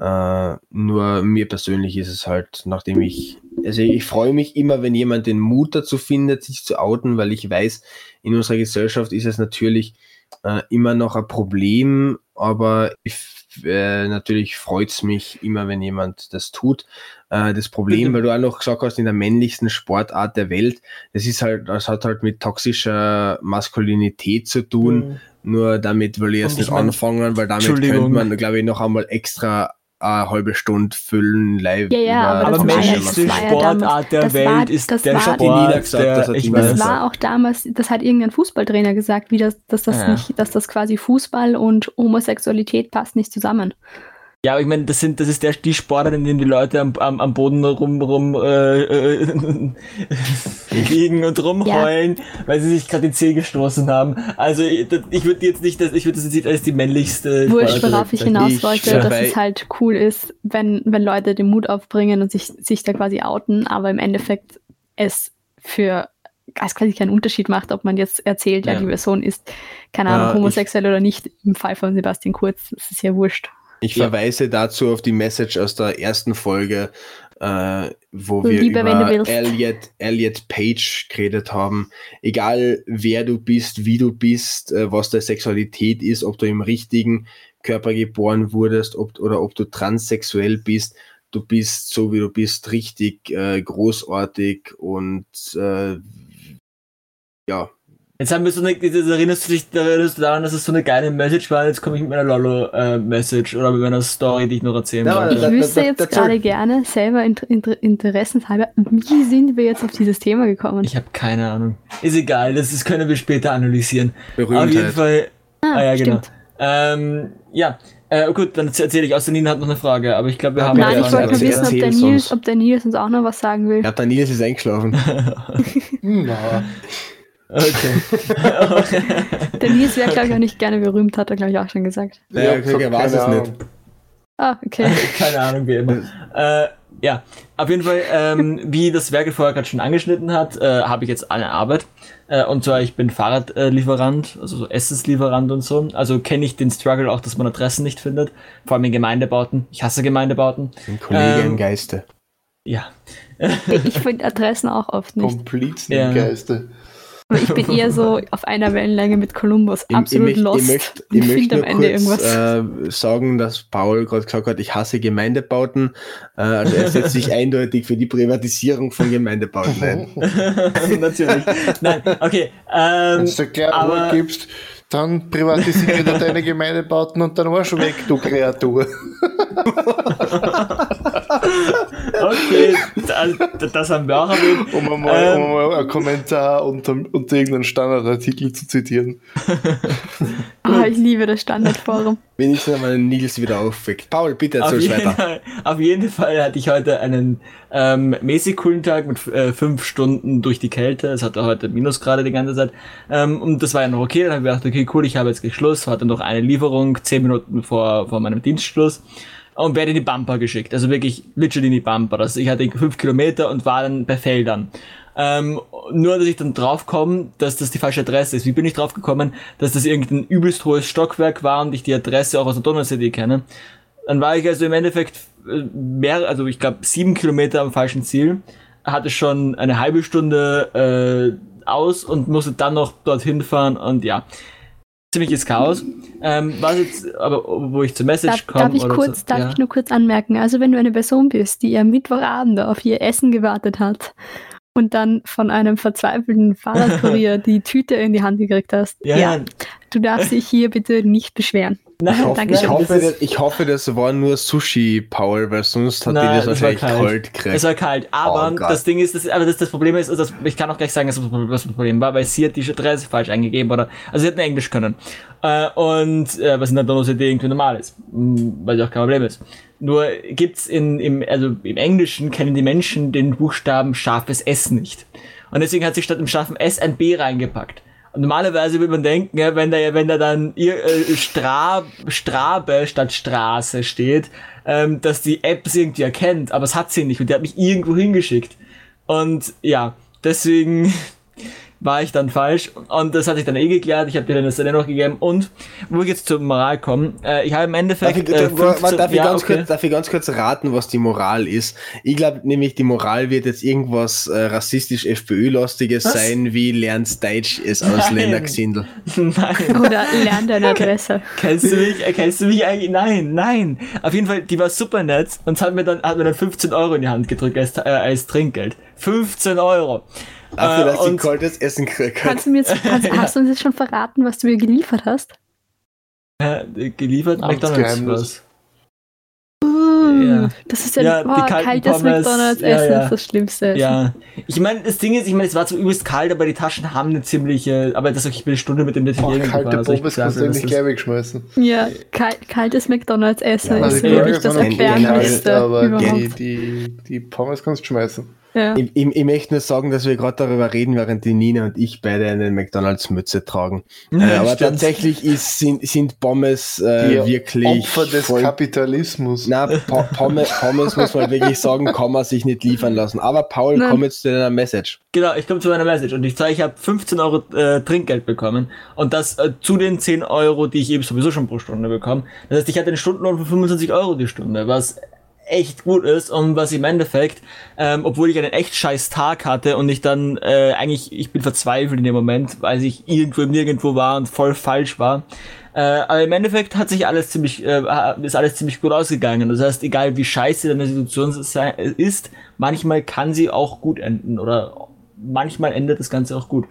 Äh, nur mir persönlich ist es halt, nachdem ich, also ich freue mich immer, wenn jemand den Mut dazu findet, sich zu outen, weil ich weiß, in unserer Gesellschaft ist es natürlich äh, immer noch ein Problem, aber ich, äh, natürlich freut es mich immer, wenn jemand das tut. Äh, das Problem, weil du auch noch gesagt hast, in der männlichsten Sportart der Welt, das ist halt, das hat halt mit toxischer Maskulinität zu tun. Nur damit will ich jetzt ich nicht mein- anfangen, weil damit könnte man, glaube ich, noch einmal extra eine halbe Stunde füllen live. Ja, ja, aber das ja- ja Sportart der das Welt war- ist das der war- Sport, Hat die Nina gesagt, der, das hat ich die weiß Das es. war auch damals, das hat irgendein Fußballtrainer gesagt, wie das, dass das Ja. nicht, dass das quasi Fußball und Homosexualität passt nicht zusammen. Ja, aber ich meine, das sind, das ist der, die Sportart, in denen die Leute am, am, am Boden rum, rum äh, äh, *laughs* liegen und rumheulen, weil sie sich gerade den Zeh gestoßen haben. Also ich, ich würde jetzt nicht, das, ich würde das jetzt nicht als die männlichste Wurscht, worauf ich hinaus Ich wollte, dass es halt cool ist, wenn, wenn Leute den Mut aufbringen und sich, sich da quasi outen, aber im Endeffekt es für es quasi keinen Unterschied macht, ob man jetzt erzählt, ja, Ja. die Person ist, keine Ja, Ahnung, ich- homosexuell oder nicht. Im Fall von Sebastian Kurz, das ist ja wurscht. Ich Ja. verweise dazu auf die Message aus der ersten Folge, äh, wo wir Lieber, über. Elliot, Elliot Page geredet haben. Egal wer du bist, wie du bist, äh, was deine Sexualität ist, ob du im richtigen Körper geboren wurdest ob, oder ob du transsexuell bist, du bist so wie du bist richtig äh, großartig und äh, ja, Jetzt haben wir so eine, jetzt erinnerst du dich erinnerst du daran, dass es so eine geile Message war, jetzt komme ich mit meiner Lolo-Message oder mit meiner Story, die ich noch erzählen Ja, wollte. Ich da- wüsste jetzt gerade gerne, selber inter, inter, interessenshalber, wie sind wir jetzt auf dieses Thema gekommen? Ich habe keine Ahnung. Ist egal, das, das können wir später analysieren. Auf jeden Berühmtheit. Fall. Ah, ja, genau. stimmt. Ähm, ja, äh, gut, dann erzähle ich. Außer Nina hat noch eine Frage, aber ich glaube, wir haben Ja, Nein, ja, ich wollte nur wissen, ob der, Nils, uns. ob der Nils uns auch noch was sagen will. Ich glaube, der Nils ist eingeschlafen. *laughs* Na, Okay. *laughs* Der Nils wäre, glaube ich, auch nicht gerne berühmt, hat er, glaube ich, auch schon gesagt. Ja, ich okay, er weiß keine es nicht. Ah, okay. *laughs* Keine Ahnung, wie immer. *laughs* Äh, ja, auf jeden Fall, ähm, wie das Werkel vorher gerade schon angeschnitten hat, äh, habe ich jetzt eine Arbeit. Äh, und zwar, ich bin Fahrradlieferant, also so Essenslieferant und so. Also kenne ich den Struggle auch, dass man Adressen nicht findet. Vor allem in Gemeindebauten. Ich hasse Gemeindebauten. Ein Kollege Ähm, im Geiste. Ja. Ich finde Adressen auch oft nicht. Komplizen Ja. im Geiste. Aber ich bin eher so *laughs* auf einer Wellenlänge mit Columbus. Ich- Absolut ich, möcht- *laughs* lost. Ich möchte ich möcht finde nur am Ende kurz irgendwas. äh, sagen, dass Paul gerade gesagt hat, ich hasse Gemeindebauten. Äh, also er setzt sich *laughs* eindeutig für die Privatisierung von Gemeindebauten ein. Natürlich. Nein, okay. Wenn Ähm, du klar gibst, dann privatisiere du deine Gemeindebauten und dann Arsch weg, du Kreatur. Okay, das, haben wir auch erwähnt. Um einmal, Ähm. um einmal einen Kommentar unter, unter irgendeinen Standardartikel zu zitieren. *laughs* Ah, ich liebe das Standardforum. Wenigstens einmal Nils wieder aufweckt. Paul, bitte jeden, weiter. Fall, auf jeden Fall hatte ich heute einen ähm, mäßig coolen Tag mit äh, fünf Stunden durch die Kälte. Es hatte heute Minusgrade die ganze Zeit. Ähm, und das war ja noch okay. Dann habe ich gedacht, okay, cool, ich habe jetzt Schluss. Hatte noch eine Lieferung, zehn Minuten vor, vor meinem Dienstschluss. Und werde in die Bumper geschickt. Also wirklich literally in die Bumper. Also ich hatte fünf Kilometer und war dann bei Feldern. Ähm, nur, dass ich dann draufkomme, dass das die falsche Adresse ist. Wie bin ich draufgekommen, dass das irgendein übelst hohes Stockwerk war und ich die Adresse auch aus der Donau-CD kenne? Dann war ich also im Endeffekt äh, mehr, also ich glaube sieben Kilometer am falschen Ziel, hatte schon eine halbe Stunde äh, aus und musste dann noch dorthin fahren und ja, ziemliches Chaos. Ähm, was jetzt, aber wo ich zur Message Darf, komme. darf, ich, oder kurz, zu, darf ja. ich nur kurz anmerken? Also, wenn du eine Person bist, die am Mittwochabend auf ihr Essen gewartet hat und dann von einem verzweifelten Fahrradkurier *laughs* die Tüte in die Hand gekriegt hast, Ja, ja, du darfst dich hier bitte nicht beschweren. Nein, *laughs* Ich hoffe, Danke ich, schön. hoffe, ich hoffe, das war nur Sushi, Paul, weil sonst hat Nein, die das wahrscheinlich kalt. kalt Es gekriegt. war kalt, aber Oh das Ding ist, das, aber das, das Problem ist, also das, ich kann auch gleich sagen, dass das was das Problem war, weil sie hat die Adresse falsch eingegeben oder, also sie hat nur Englisch können. Äh, und äh, was in der Donau-CD irgendwie normal ist, mh, weil ja auch kein Problem ist. Nur gibt's in, im, also im Englischen kennen die Menschen den Buchstaben scharfes S nicht. Und deswegen hat sie statt dem scharfen S ein B reingepackt. Und normalerweise würde man denken, wenn da, wenn da dann ihr, äh, Stra, Strabe statt Straße steht, ähm, dass die App es irgendwie erkennt, aber es hat sie nicht und die hat mich irgendwo hingeschickt. Und ja, deswegen war ich dann falsch und das hat sich dann eh geklärt. Ich habe dir dann das dann noch gegeben und wo ich jetzt zur Moral komme, äh, ich habe im Darf Endeffekt ich, äh, warte, 15 darf, ich ganz okay. kurz, darf ich ganz kurz raten, was die Moral ist? Ich glaube nämlich, die Moral wird jetzt irgendwas äh, rassistisch FPÖ-lastiges Was? sein, wie lernst Deutsch es Ausländer gesindel. Nein. Oder lern deine Adresse. Kennst du mich? Äh, Kennst du mich eigentlich? Nein, nein. Auf jeden Fall, die war super nett und hat mir dann, hat mir dann 15 Euro in die Hand gedrückt als, äh, als Trinkgeld. 15 Euro. Dafür, Äh, dass sie und- kaltes Essen gekriegt hat. Kannst du mir jetzt, kannst, *laughs* hast du uns jetzt schon verraten, was du mir geliefert hast? Geliefert. McDonalds was. Uh, Ja. Das ist ja, Ja, die oh, kaltes Pommes, McDonalds ja, Essen ja. ist das Schlimmste. Ja. Ich meine, das Ding ist, ich meine, es war zwar übelst kalt, aber die Taschen haben eine ziemliche, aber das ich bin eine Stunde mit dem Oh, Detaljieren kalte also Pommes kannst du nicht dass gleich wegschmeißen. Ja, kal kaltes McDonalds Essen Ja, Also ist die wirklich das Erbärmlichste aber die, überhaupt. die, die Pommes kannst du schmeißen. Ja. Ich, ich, ich möchte nur sagen, dass wir gerade darüber reden, während die Nina und ich beide eine McDonalds-Mütze tragen. Ja, äh, aber stimmt. tatsächlich ist, sind, sind Pommes äh, Die wirklich Opfer des voll Kapitalismus. Na, Po- Pommes, Pommes muss man wirklich sagen, kann man sich nicht liefern lassen. Aber Paul, Nein. komm jetzt zu deiner Message. Genau, ich komme zu meiner Message und ich sage, ich habe 15 Euro äh, Trinkgeld bekommen und das äh, zu den 10 Euro, die ich eben sowieso schon pro Stunde bekomme. Das heißt, ich hatte einen Stundenlohn von 25 Euro die Stunde, was echt gut ist und was im Endeffekt, ähm, obwohl ich einen echt scheiß Tag hatte und ich dann äh, eigentlich, ich bin verzweifelt in dem Moment, weil ich irgendwo Nirgendwo war und voll falsch war. Äh, aber im Endeffekt hat sich alles ziemlich, äh, ist alles ziemlich gut ausgegangen. Das heißt, egal wie scheiße deine Situation sei- ist, manchmal kann sie auch gut enden oder manchmal endet das Ganze auch gut.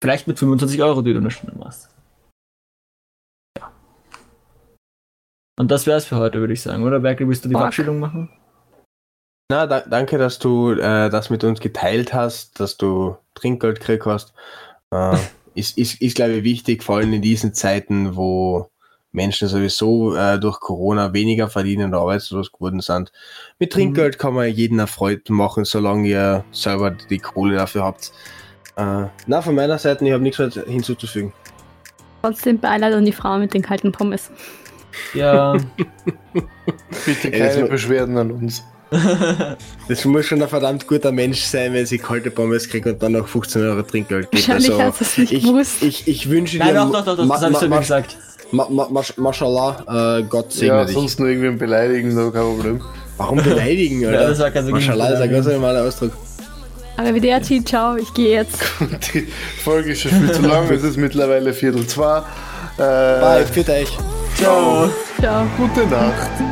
Vielleicht mit 25 Euro, die du eine Stunde machst. Und das wär's für heute, würde ich sagen, oder? Berkel, willst du die Fuck. Verabschiedung machen? Na, da, danke, dass du äh, das mit uns geteilt hast, dass du Trinkgeld gekriegt hast. Äh, *laughs* ist, ist, ist glaube ich, wichtig, vor allem in diesen Zeiten, wo Menschen sowieso äh, durch Corona weniger verdienen und arbeitslos geworden sind. Mit Trinkgeld kann man jeden erfreut machen, solange ihr selber die Kohle dafür habt. Äh, na, von meiner Seite, ich habe nichts mehr hinzuzufügen. Trotzdem Beileid an die Frau mit den kalten Pommes. Ja. *laughs* Bitte keine Beschwerden an uns. *laughs* Das muss schon ein verdammt guter Mensch sein, wenn sie kalte Pommes kriegt und dann noch 15 Euro Trinkgeld gibt. Wahrscheinlich hast du es nicht ich, gewusst. ich, ich wünsche Nein, dir. doch, doch, doch, doch ma- das habe ich so gesagt. Ma, ma, ma, Mashallah, äh, Gott segne Ja, dich. sonst nur irgendwen beleidigen, da kein Problem. Warum beleidigen, Alter? *laughs* Ja, das war kein so Mashallah ist ein ganz normaler Ausdruck. Arrivederci, ciao, ich gehe jetzt. Die Folge ist schon viel zu lang, es ist mittlerweile Viertel zwei. Äh, Bye, für euch. Ciao. Ciao. Gute Nacht.